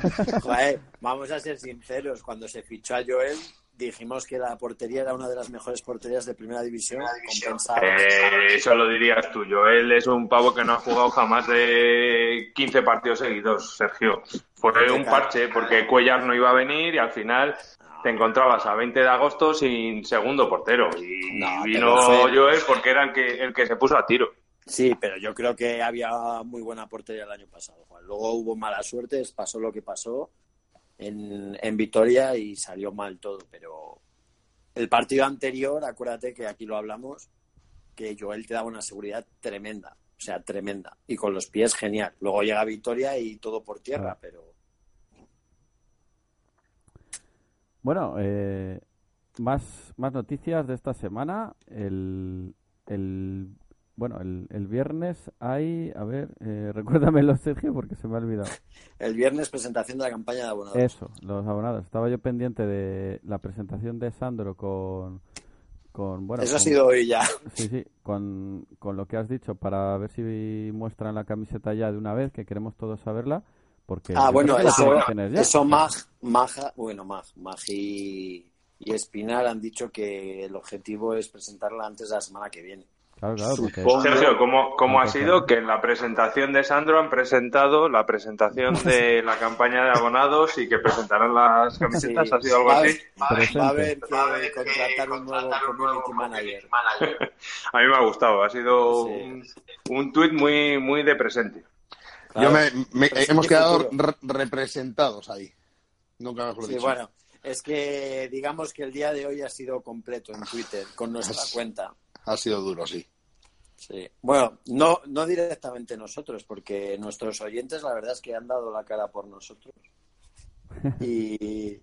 joder, vamos a ser sinceros. Cuando se fichó a Joel, dijimos que la portería era una de las mejores porterías de primera división. compensada. Eh, eso lo dirías tú. Joel es un pavo que no ha jugado jamás de 15 partidos seguidos, Sergio. Fue un parche porque Cuellar no iba a venir y al final te encontrabas a 20 de agosto sin segundo portero. Y No, vino fue- Joel porque era el que, el que se puso a tiro. Sí, pero yo creo que había muy buena portería el año pasado. Juan. Luego hubo mala suerte, pasó lo que pasó en, en Vitoria y salió mal todo. Pero el partido anterior, acuérdate que aquí lo hablamos, que Joel te daba una seguridad tremenda. O sea, tremenda. Y con los pies, genial. Luego llega Vitoria y todo por tierra, Ah. pero Bueno, eh, más, más noticias de esta semana. El, el, bueno, el, el viernes hay, a ver, eh, recuérdamelo, Sergio, porque se me ha olvidado. el viernes presentación de la campaña de abonados. Eso, los abonados. Estaba yo pendiente de la presentación de Sandro con, con bueno, Eso ha sido hoy ya. Sí, sí, con, con lo que has dicho, para ver si muestran la camiseta ya de una vez, que queremos todos saberla, porque Ah, bueno, eso, eso Mag, Maja, bueno, Mag, Mag y, y Espinar han dicho que el objetivo es presentarla antes de la semana que viene. Claro, claro, porque Sergio, ¿cómo, cómo ha sido que en la presentación de Sandro han presentado la presentación de la campaña de abonados y que presentarán las camisetas? Sí, ¿Ha sido algo así? Va a haber que contratar un nuevo community manager. A mí me ha gustado, ha sido Sí. un, un tuit muy, muy de presente. Yo me, me- Presente hemos quedado re- representados ahí. Nunca mejor Sí, dicho. bueno, es que digamos que el día de hoy ha sido completo en Twitter con nuestra cuenta. Ha sido duro, sí. Sí. Bueno, no, no directamente nosotros, porque nuestros oyentes la verdad es que han dado la cara por nosotros. Y,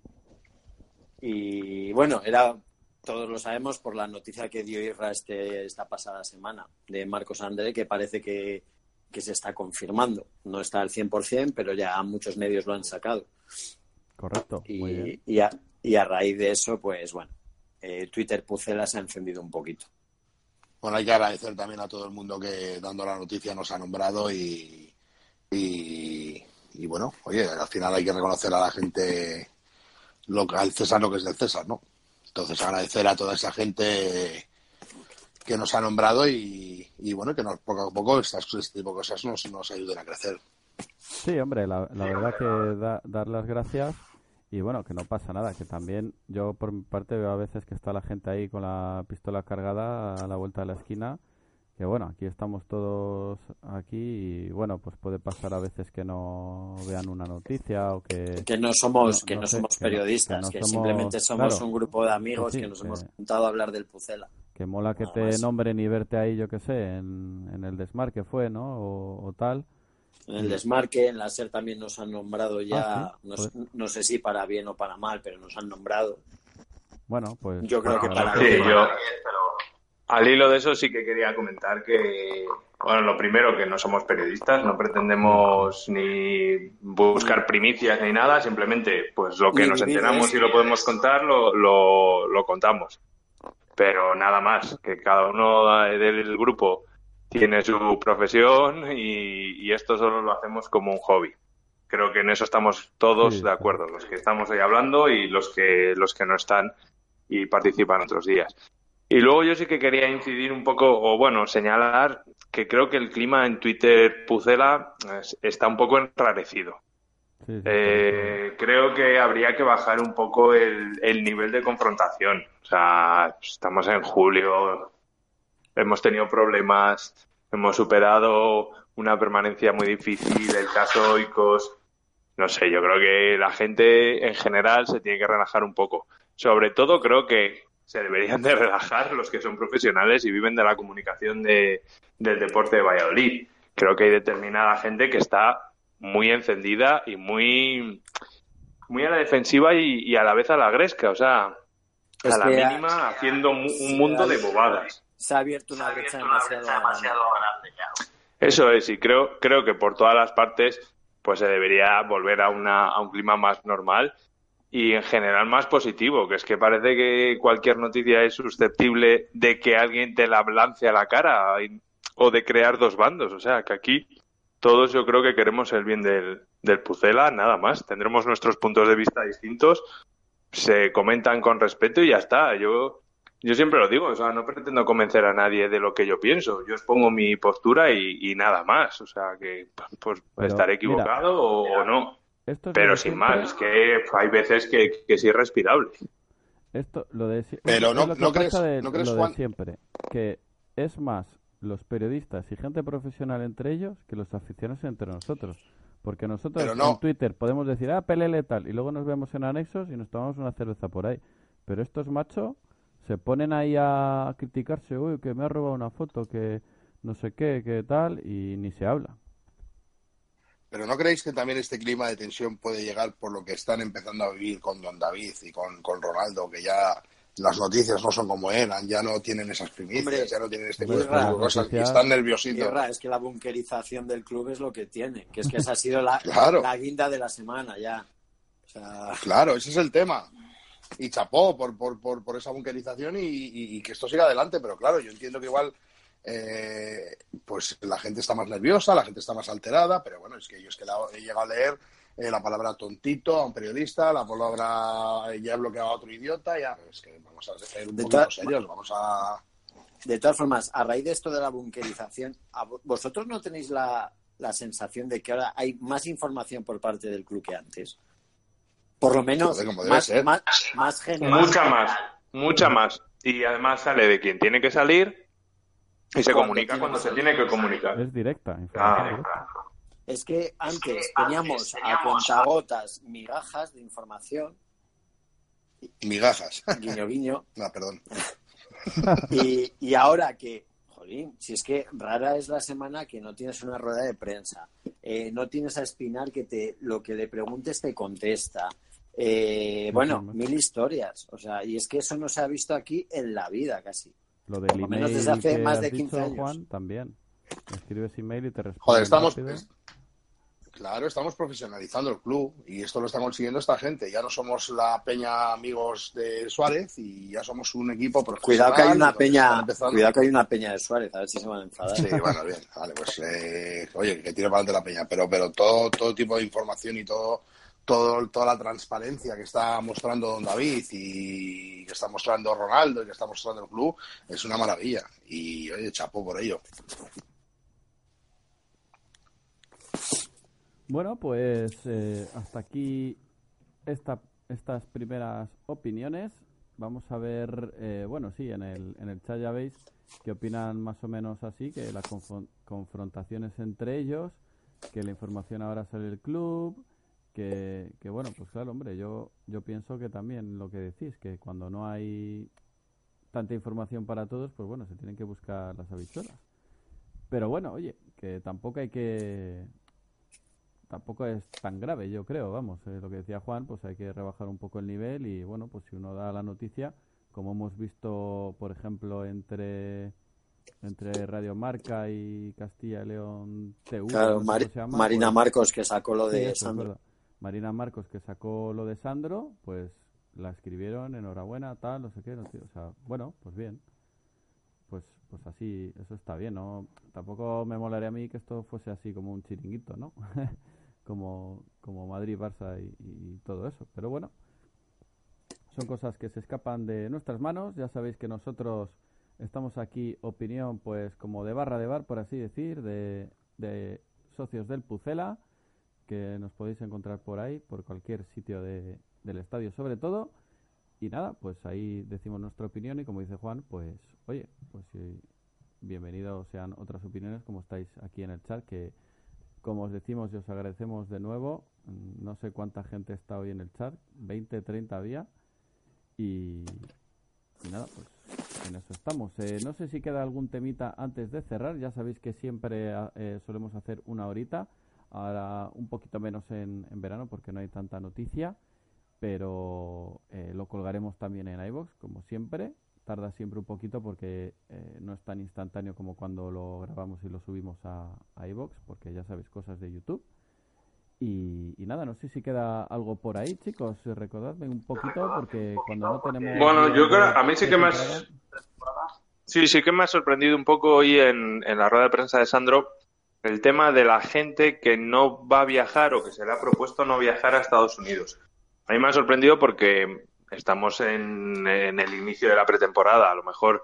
y bueno, era todos lo sabemos por la noticia que dio Irra este, esta pasada semana de Marcos André, que parece que que se está confirmando. No está al 100%, pero ya muchos medios lo han sacado. Correcto. Muy bien. Y, y, a, y a raíz de eso, pues bueno, eh, Twitter Pucela se ha encendido un poquito. Bueno, hay que agradecer también a todo el mundo que dando la noticia nos ha nombrado y, y, y bueno, oye, al final hay que reconocer a la gente lo, al César lo que es del César, ¿no? Entonces agradecer a toda esa gente que nos ha nombrado y, y bueno, que nos, poco a poco estas, este tipo de cosas nos, nos ayuden a crecer. Sí, hombre, la, verdad que da- dar las gracias y bueno, que no pasa nada, que también yo por mi parte veo a veces que está la gente ahí con la pistola cargada a la vuelta de la esquina, que bueno, aquí estamos todos aquí y bueno, pues puede pasar a veces que no vean una noticia o que... Que no somos, No, que no no, sé, somos que periodistas, que no que somos- simplemente somos claro. un grupo de amigos Que sí, que nos que- hemos juntado a hablar del Pucela. Que mola que Nada te más. nombren y verte ahí, yo qué sé, en, en el desmar que fue, ¿no? O, o tal. En el desmarque, en la SER también nos han nombrado ya, Ah, sí, no, pues- no sé si para bien o para mal, pero nos han nombrado. Bueno, pues... Yo creo que para Sí, yo al hilo de eso sí que quería comentar que, bueno, lo primero que no somos periodistas, no pretendemos ni buscar primicias ni nada, simplemente pues lo que Ni nos enteramos y lo podemos contar lo, lo, lo contamos. Pero nada más, que cada uno del grupo tiene su profesión y, y esto solo lo hacemos como un hobby. Creo que en eso estamos todos Sí, de acuerdo, los que estamos hoy hablando y los que, los que no están y participan otros días. Y luego yo sí que quería incidir un poco, o bueno, señalar que creo que el clima en Twitter Pucela es- está un poco enrarecido. sí, sí, Eh, creo que habría que bajar un poco el, el nivel de confrontación. O sea, estamos en julio, hemos tenido problemas, hemos superado una permanencia muy difícil, el caso Oikos. No sé, yo creo que la gente en general se tiene que relajar un poco. Sobre todo creo que se deberían de relajar los que son profesionales y viven de la comunicación de, del deporte de Valladolid. Creo que hay determinada gente que está muy encendida y muy, muy a la defensiva y, y a la vez a la gresca. O sea, Es a la mínima haciendo un mundo de bobadas. Se ha abierto una brecha demasiado grande. Eso es, y creo, creo que por todas las partes pues se debería volver a, una, a un clima más normal y en general más positivo, que es que parece que cualquier noticia es susceptible de que alguien te la lance a la cara y- o de crear dos bandos. O sea, que aquí todos yo creo que queremos el bien del, del Pucela, nada más. Tendremos nuestros puntos de vista distintos, se comentan con respeto y ya está. Yo yo siempre lo digo, o sea, no pretendo convencer a nadie de lo que yo pienso. Yo expongo mi postura y, y nada más. O sea, que pues Pero, estaré mira, equivocado o, o no. Esto es Pero sin siempre. más, es que hay veces que, que es irrespirable. Esto, lo de Pero no- lo que no crees- de, no crees, lo de Juan- siempre, que es más los periodistas y gente profesional entre ellos que los aficionados entre nosotros. Porque nosotros no. en Twitter podemos decir, ah, pelele tal, y luego nos vemos en anexos y nos tomamos una cerveza por ahí. Pero estos machos se ponen ahí a criticarse, uy, que me ha robado una foto, que no sé qué, que tal, y ni se habla. Pero ¿no creéis que también este clima de tensión puede llegar por lo que están empezando a vivir con Don David y con, con Ronaldo, que ya las noticias no son como eran, ya no tienen esas primicias, Hombre, ya no tienen este tipo de cosas y están nerviositos. Guerra, es que la bunkerización del club es lo que tiene, que es que esa ha sido la, Claro. la guinda de la semana ya. O sea, Claro, ese es el tema. Y chapó por, por, por, por esa bunkerización y, y- y que esto siga adelante, pero claro, yo entiendo que igual eh, pues la gente está más nerviosa, la gente está más alterada, pero bueno, es que yo es que la- he llegado a leer eh, la palabra tontito a un periodista, la palabra eh, ya he bloqueado a otro idiota, ya es que vamos a ser un todas- serios, vamos a... de todas formas, a raíz de esto de la bunkerización, ¿a vo- ¿vosotros no tenéis la, la sensación de que ahora hay más información por parte del club que antes? Por lo menos Joder, como debe más, ser. más, más general. Mucha más, mucha más. Y además sale de quien tiene que salir y se comunica cuando se tiene que comunicar. Es directa, Ah. Es que antes teníamos a cuentagotas migajas de información, Migajas. guiño guiño, no, perdón. y, y ahora que, jolín, si es que rara es la semana que no tienes una rueda de prensa, eh, no tienes a Espinar que te lo que le preguntes te contesta. Eh, bueno, mil historias. O sea, y es que eso no se ha visto aquí en la vida casi. Lo del lo menos email desde hace que más de 15 dicho, años. Juan, también. Escribes email y te respondo. Joder, estamos. rápido. Claro, estamos profesionalizando el club y esto lo está consiguiendo esta gente. Ya no somos la peña amigos de Suárez y ya somos un equipo profesional. Cuidado que hay una peña, cuidado que hay una peña de Suárez, a ver si se van a enfadar. Sí, bueno, bien, vale, pues eh, oye, que tire para adelante la peña, pero, pero todo, todo tipo de información y todo, todo, toda la transparencia que está mostrando Don David y que está mostrando Ronaldo y que está mostrando el club es una maravilla. Y oye, chapo por ello. Bueno, pues eh, hasta aquí esta, estas primeras opiniones. Vamos a ver, eh, bueno, sí, en el, en el chat ya veis que opinan más o menos así, que las confron- confrontaciones entre ellos, que la información ahora sale del club, que, que bueno, pues claro, hombre, yo, yo pienso que también lo que decís, que cuando no hay tanta información para todos, pues bueno, se tienen que buscar las habichuelas. Pero bueno, oye, que tampoco hay que tampoco es tan grave, yo creo, vamos, eh, lo que decía Juan, pues hay que rebajar un poco el nivel y bueno, pues si uno da la noticia, como hemos visto, por ejemplo, entre entre Radio Marca y Castilla y León TV, Claro, se llama, Marina pues- Marcos que sacó lo de Sandro. Marina Marcos que sacó lo de Sandro, pues la escribieron, enhorabuena, tal, no sé qué, no sé, o sea, bueno, pues bien. Pues pues así, eso está bien, ¿no? Tampoco me molaría a mí que esto fuese así como un chiringuito, ¿no? como, como Madrid, Barça y, y todo eso. Pero bueno, son cosas que se escapan de nuestras manos. Ya sabéis que nosotros estamos aquí, opinión, pues como de barra de bar, por así decir, de, de socios del Pucela, que nos podéis encontrar por ahí, por cualquier sitio de- del estadio sobre todo. Y nada, pues ahí decimos nuestra opinión y como dice Juan, pues oye, pues sí, bienvenidos sean otras opiniones como estáis aquí en el chat, que como os decimos y os agradecemos de nuevo, no sé cuánta gente está hoy en el chat, 20, 30 había, y, nada, pues en eso estamos. Eh, no sé si queda algún temita antes de cerrar, ya sabéis que siempre ah, eh, solemos hacer una horita, ahora un poquito menos en, verano porque no hay tanta noticia, pero eh, lo colgaremos también en iVoox, como siempre. Tarda siempre un poquito porque eh, no es tan instantáneo como cuando lo grabamos y lo subimos a, a iVoox, porque ya sabéis, cosas de YouTube. Y, y nada, no sé si queda algo por ahí, chicos. Recordadme un poquito porque cuando no tenemos... Bueno, yo creo, a mí sí que me has, sí, sí que me ha sorprendido un poco hoy en, en la rueda de prensa de Sandro el tema de la gente que no va a viajar o que se le ha propuesto no viajar a Estados Unidos. A mí me ha sorprendido porque estamos en, en el inicio de la pretemporada. A lo mejor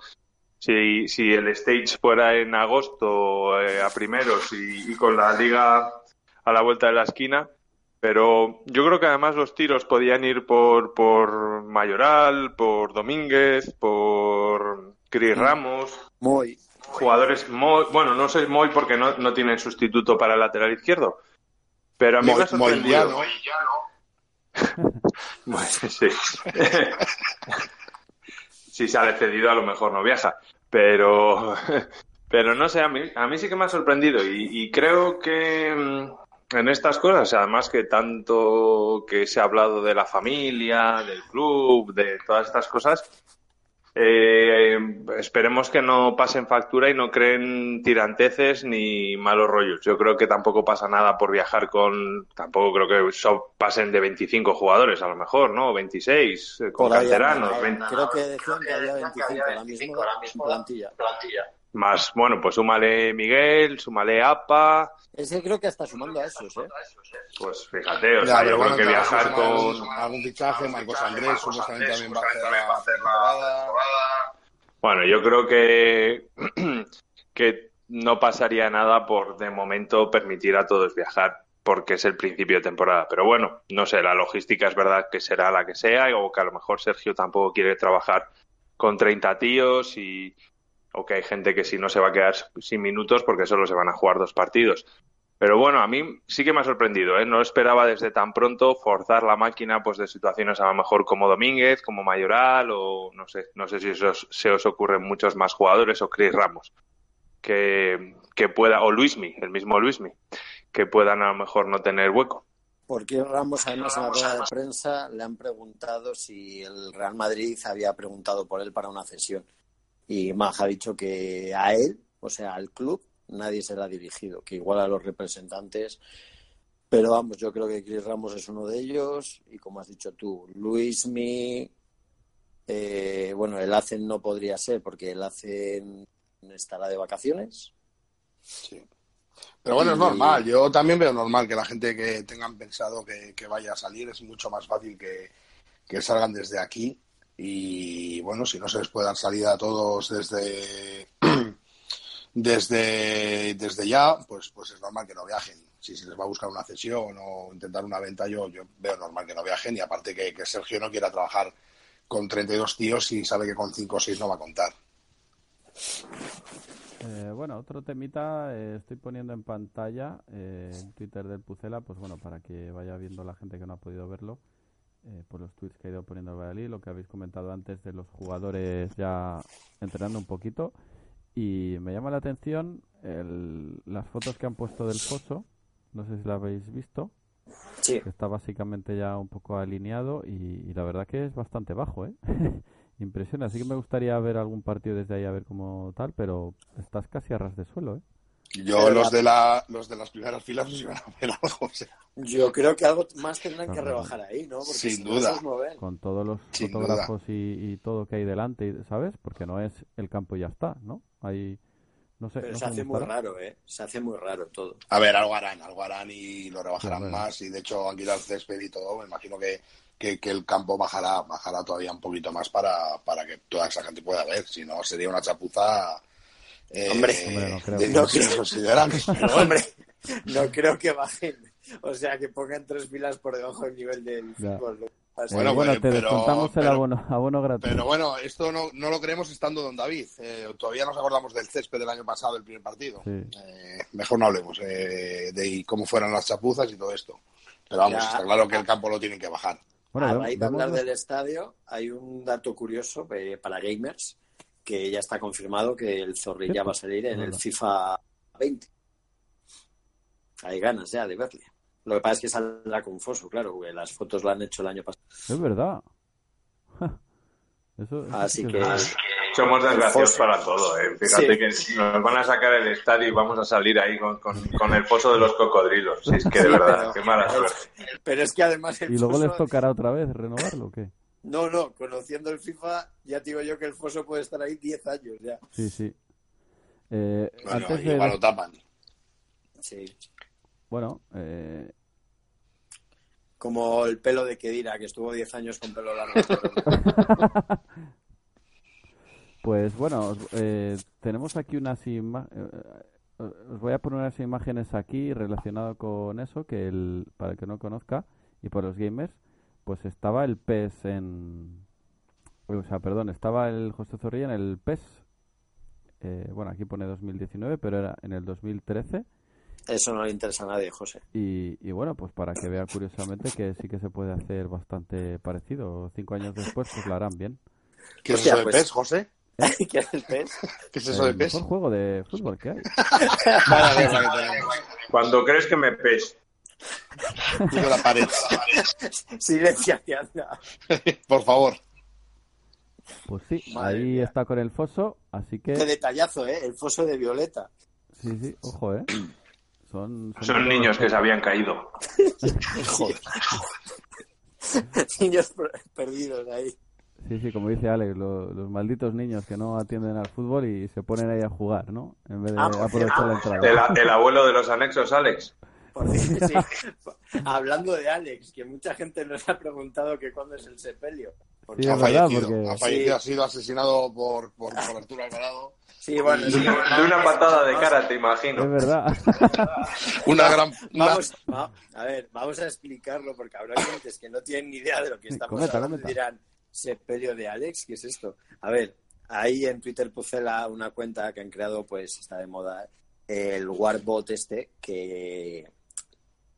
si, si el stage fuera en agosto eh, a primeros y, y con la liga a la vuelta de la esquina, pero yo creo que además los tiros podían ir por, por Mayoral, por Domínguez, por Cris Ramos, Muy. jugadores, Moy- bueno, no sé Moy porque no, no tienen sustituto para el lateral izquierdo, pero a mí me ha Moy- sorprendido. Moyano. Bueno, sí. si sale cedido a lo mejor no viaja, pero pero no sé, a mí, a mí sí que me ha sorprendido y, y creo que mm, en estas cosas, además que tanto que se ha hablado de la familia, del club, de todas estas cosas, eh, esperemos que no pasen factura y no creen tiranteces ni malos rollos. Yo creo que tampoco pasa nada por viajar con, tampoco creo que so- pasen de 25 jugadores a lo mejor, ¿no? 26 eh, con canteranos, andan, 20 Creo que decían que había 25 ahora mismo en plantilla. Más, bueno, pues súmale Miguel, súmale APA, Ese creo que está sumando a esos, ¿eh? pues fíjate, o Ya, sea, yo bueno, creo que claro, viajar con... algún, algún fichaje, Marcos Andrés supuestamente también va a hacer la temporada. Bueno, yo creo que, que no pasaría nada por de momento permitir a todos viajar porque es el principio de temporada. Pero bueno, no sé, la logística es verdad que será la que sea o que a lo mejor Sergio tampoco quiere trabajar con 30 tíos y o que hay gente que si no se va a quedar sin minutos porque solo se van a jugar dos partidos. Pero bueno, a mí sí que me ha sorprendido, ¿eh? No esperaba desde tan pronto forzar la máquina pues de situaciones a lo mejor como Domínguez, como Mayoral o no sé, no sé si se os ocurren muchos más jugadores o Chris Ramos que, que pueda, o Luismi, el mismo Luismi, que puedan a lo mejor no tener hueco. Porque Ramos, además, en la rueda de prensa le han preguntado si el Real Madrid había preguntado por él para una cesión. Y Maja ha dicho que a él, o sea, al club, nadie se la ha dirigido, que igual a los representantes. Pero vamos, yo creo que Chris Ramos es uno de ellos y como has dicho tú, Luis Mi, eh, bueno, el ACEN no podría ser porque el ACEN estará de vacaciones. Sí. Pero bueno, es normal. Yo también veo normal que la gente que tengan pensado que, que vaya a salir es mucho más fácil que, que salgan desde aquí. Y bueno, si no se les puede dar salida a todos desde, desde, desde ya, pues, pues es normal que no viajen. Si se les va a buscar una cesión o intentar una venta, yo, veo normal que no viajen. Y aparte que, Sergio no quiera trabajar con 32 tíos y sabe que con 5 o 6 no va a contar. Eh, bueno, otro temita, eh, estoy poniendo en pantalla eh, el Twitter del Pucela, pues bueno, para que vaya viendo la gente que no ha podido verlo, eh, por los tweets que ha ido poniendo Valladolid, lo que habéis comentado antes de los jugadores ya entrenando un poquito. Y me llama la atención el- las fotos que han puesto del foso, no sé si la habéis visto, Sí, que está básicamente ya un poco alineado y, y la verdad que es bastante bajo, ¿eh? Impresiona, así que me gustaría ver algún partido desde ahí a ver cómo tal, pero estás casi a ras de suelo, ¿eh? Yo Pero los la- de, la, los de las primeras filas nos iban a ver algo. o sea, yo creo que algo más tendrán que rebajar ahí, ¿no? Porque Sin si duda. no. Con todos los Sin fotógrafos y, y todo que hay delante, y- ¿sabes? Porque no es el campo y ya está, ¿no? Hay, no sé, Pero no se hace muy estará. raro, ¿eh? Se hace muy raro todo. A ver, algo harán, algo harán y lo rebajarán Sí, bueno. más. Y de hecho, han quitado el césped y todo. Me imagino que, que, que el campo bajará, bajará todavía un poquito más para, para que toda esa gente pueda ver. Si no, sería una chapuza. Eh, Hombre. Hombre, no creo. de No muchos creo. considerables. Pero Hombre, no creo que bajen. O sea, que pongan tres filas por debajo del nivel del Ya. fútbol. Eh, Así Bueno, bueno, te pero- descontamos el pero- abono, abono gratuito. pero bueno, esto no, no lo creemos estando don David. Eh, todavía nos acordamos del césped del año pasado, del primer partido. Sí. Eh, mejor no hablemos eh, de cómo fueran las chapuzas y todo esto. Pero vamos, Ya. está claro que el campo lo tienen que bajar. Bueno, a ve- raíz de hablar del estadio, hay un dato curioso eh, para gamers que ya está confirmado que el Zorrilla va a salir en el. FIFA 20. Hay ganas ya de verle. Lo que pasa es que saldrá confuso, claro, porque las fotos la han hecho el año pasado. Es verdad. Eso, eso Así sí que-. Somos desgraciados foso. para todo, ¿eh? Fíjate que nos van a sacar el estadio y vamos a salir ahí con, con, con el pozo de los cocodrilos. Si es que de Sí, verdad, pero- qué mala suerte. Pero es que además el ¿Y luego foso- les tocará otra vez renovarlo o qué? No, no, conociendo el FIFA, ya te digo yo que el foso puede estar ahí 10 años ya. Sí, sí. Eh, Bueno, antes de... igual lo tapan. Sí. Bueno, eh, Como el pelo de Kedira, que estuvo 10 años con pelo largo. Pues bueno, os- eh, tenemos aquí unas imágenes. Os voy a poner unas imágenes aquí relacionado con eso, que el, para el que no conozca, y por los gamers, pues estaba el PES en... O sea, perdón, estaba el José Zorrilla en el PES. eh, bueno, aquí pone 2019, pero era en el 2013. Eso no le interesa a nadie, José. Y, y bueno, pues para que vea curiosamente que sí que se puede hacer bastante parecido. Cinco años después, pues lo harán bien. ¿Qué es eso de pues- PES, José? ¿Qué hace el pez? ¿Qué es eso de el PES? mejor juego de fútbol que hay. Cuando crees que me pes, La pared. Anda. Por favor. Pues sí, Madre ahí mía. está con el foso, así que Qué detallazo, ¿eh? El foso de Violeta. sí, sí, ojo, ¿eh? Son, son niños que se habían caído. Joder. Niños per- perdidos ahí. Sí, sí, como dice Alex, lo- los malditos niños que no atienden al fútbol y se ponen ahí a jugar, ¿no? En vez de Ah, por aprovechar la cierto. entrada. El, el abuelo de los anexos, Alex. Por cierto, sí. Hablando de Alex, que mucha gente nos ha preguntado que cuándo es el sepelio. Porque- Sí, ha es fallecido. porque- Ha fallecido, Sí. ha sido asesinado por, por, por Arturo Alvarado. Sí, bueno, De sí, una, de una patada de cara, te Es imagino. verdad. Una gran. una- Vamos, va- a ver, vamos a explicarlo porque habrá clientes que no tienen ni idea de lo que estamos comenta, hablando y comenta. dirán, sepelio de Alex, ¿qué es esto? A ver, ahí en Twitter Pucela una cuenta que han creado, pues está de moda, el Warbot este, que,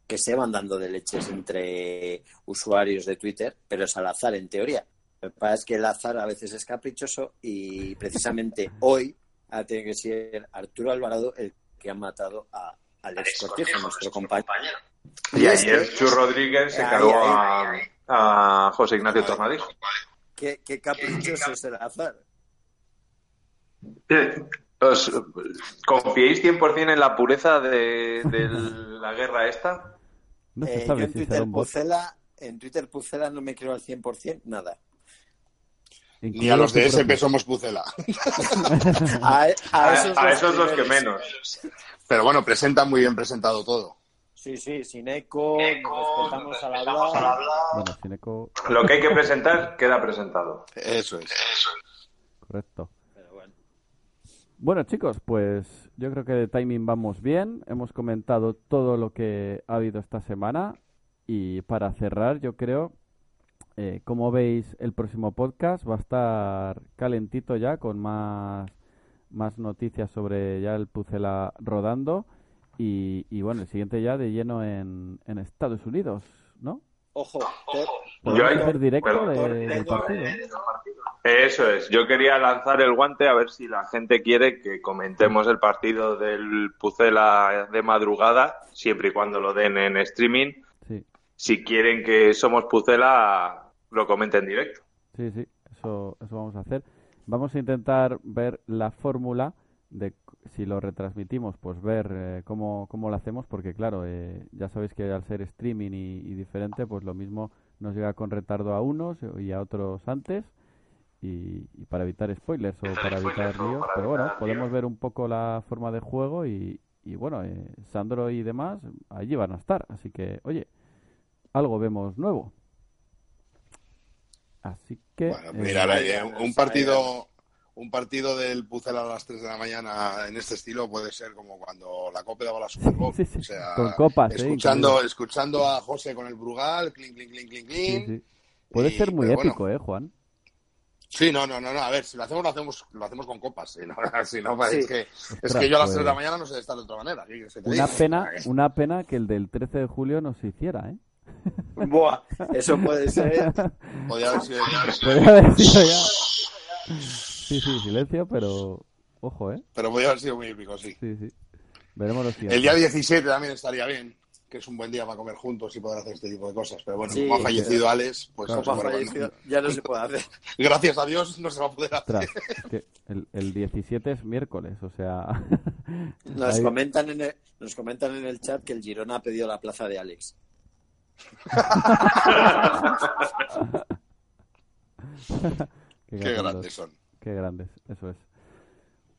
que se van dando de leches entre usuarios de Twitter, pero es al azar en teoría. Lo que pasa es que el azar a veces es caprichoso y precisamente hoy ha tenido que ser Arturo Alvarado el que ha matado a Alex Cortijo, nuestro compañero. Y ayer Chu Rodríguez se cargó a, a José Ignacio Tornadijo. ¿Qué, qué caprichoso es el azar? Eh, ¿Os confiéis 100% en la pureza de, de la guerra esta? No se Eh, sabe yo en si Twitter. Pucela, en Twitter Pucela no me creo al 100% nada. Ni a los de SP propio. somos Pucela. A, a A, esos, a esos los que menos. Pero bueno, presentan muy bien presentado todo. Sí, sí, sin eco, respetamos al hablar. Bueno, sin eco, Lo que hay que presentar queda presentado. Eso es. correcto. Pero bueno. Bueno, chicos, pues yo creo que de timing vamos bien. Hemos comentado todo lo que ha habido esta semana. Y para cerrar, yo creo, eh, como veis, el próximo podcast va a estar calentito ya, con más, más noticias sobre ya el Pucela rodando. Y, y bueno, el siguiente ya de lleno en, en Estados Unidos, ¿no? Ojo, te- Podemos Yo ahí- hacer directo de- del partido. Eso es. Yo quería lanzar el guante a ver si la gente quiere que comentemos el partido del Pucela de madrugada, siempre y cuando lo den en streaming. Sí. Si quieren que somos Pucela, lo comenten en directo. Sí, sí, eso, eso vamos a hacer. Vamos a intentar ver la fórmula de si lo retransmitimos, pues ver eh, cómo, cómo lo hacemos, porque claro, eh, ya sabéis que al ser streaming y, y diferente, pues lo mismo nos llega con retardo a unos y a otros antes, y, y para evitar spoilers o para evitar líos, pero bueno, podemos ver un poco la forma de juego y, y bueno, eh, Sandro y demás allí van a estar, así que, oye, algo vemos nuevo. Así que... Bueno, eh, mirar eh, un partido un partido del Pucela a las 3 de la mañana en este estilo puede ser como cuando la Copa daba la Super Bowl. Sí, sí, O sea, con copas, ¿eh? escuchando, Increíble. escuchando a José con el Brugal, clink, clink, clink, clink, Sí, clink. sí. Puede Y- ser muy bueno. épico, ¿eh, Juan? Sí, no, no, no, no. A ver, si lo hacemos, lo hacemos, lo hacemos con copas. Si no, si no, pues, Sí. es, que, es Ostras, que yo a las pues- 3 de la mañana no sé estar de otra manera. ¿qué quieres que te Una pena, una pena que el del 13 de julio no se hiciera, ¿eh? Buah, eso puede ser. Podría haber sido. Podría haber sido ya. Sí, sí, silencio, pero ojo, ¿eh? Pero podría haber sido muy épico, sí. Sí, sí. Veremos lo siguiente. El día 17 también estaría bien, que es un buen día para comer juntos y poder hacer este tipo de cosas. Pero bueno, Sí, como ha fallecido Alex, pues Claro. no se Como ha puede- fallecido, ya no se puede hacer. gracias a Dios no se va a poder hacer. Que el, el 17 es miércoles, o sea... Nos ahí- comentan, en el, nos comentan en el chat que el Girona ha pedido la plaza de Alex. Qué cachondos. grandes son. Qué grandes, eso es.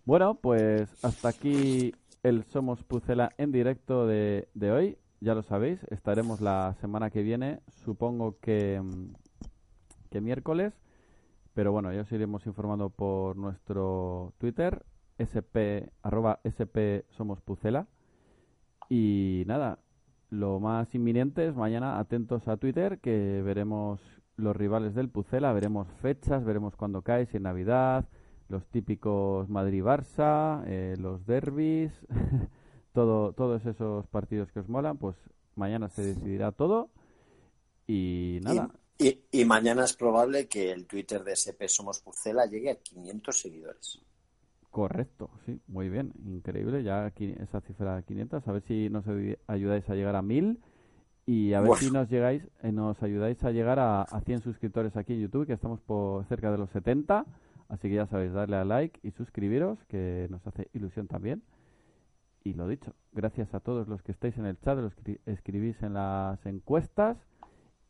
Bueno, pues hasta aquí el Somos Pucela en directo de, de hoy. Ya lo sabéis, estaremos la semana que viene, supongo que, mm, que miércoles, pero bueno, ya os iremos informando por nuestro Twitter, sp, arroba sp Somos Pucela. Y nada, lo más inminente es mañana atentos a Twitter, que veremos los rivales del Pucela, veremos fechas, veremos cuándo cae, si en Navidad, los típicos Madrid-Barça, eh, los derbis, todo, todos esos partidos que os molan, pues mañana se decidirá todo. Y nada, Y, y- y mañana es probable que el Twitter de SP Somos Pucela llegue a 500 seguidores. correcto, sí, muy bien, increíble, ya aquí esa cifra de 500, a ver si nos ayu- ayudáis a llegar a 1000 y a ver si nos llegáis, eh, nos ayudáis a llegar a, a 100 suscriptores aquí en YouTube, que estamos por cerca de los 70, así que ya sabéis, darle a like y suscribiros, que nos hace ilusión también. Y lo dicho, gracias a todos los que estáis en el chat, los que escribís en las encuestas.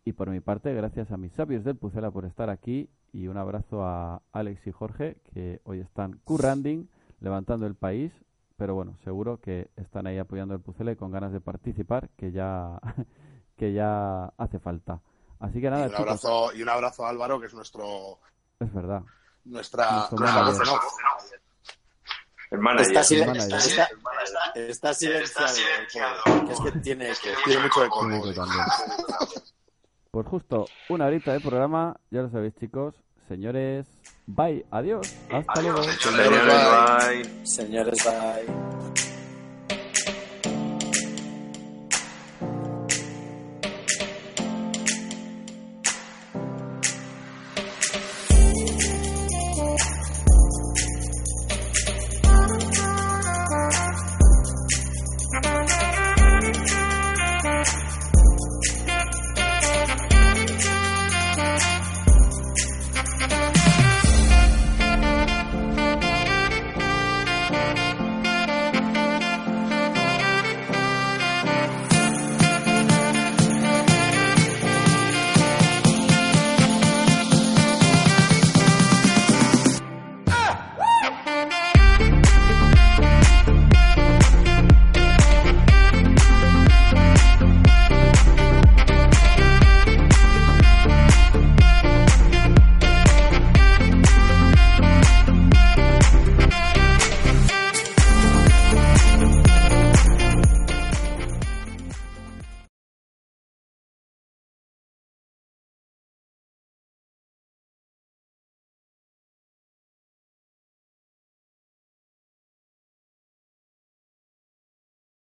Y por mi parte, gracias a mis sabios del Pucela por estar aquí. Y un abrazo a Alex y Jorge, que hoy están curranding, levantando el país. Pero bueno, seguro que están ahí apoyando el Pucela y con ganas de participar, que ya, que ya hace falta. Así que Y nada, un chicos, abrazo, y un abrazo a Álvaro, que es nuestro es verdad. nuestra, nuestra voz manager. en off. El manager. Está, silen- manager. está- está silenciado. porque es que tiene que. Tiene mucho. Tiene eco también. Pues justo una horita de programa, ya lo sabéis chicos. Señores, bye, adiós, hasta luego. Señores, bye. Señores, bye.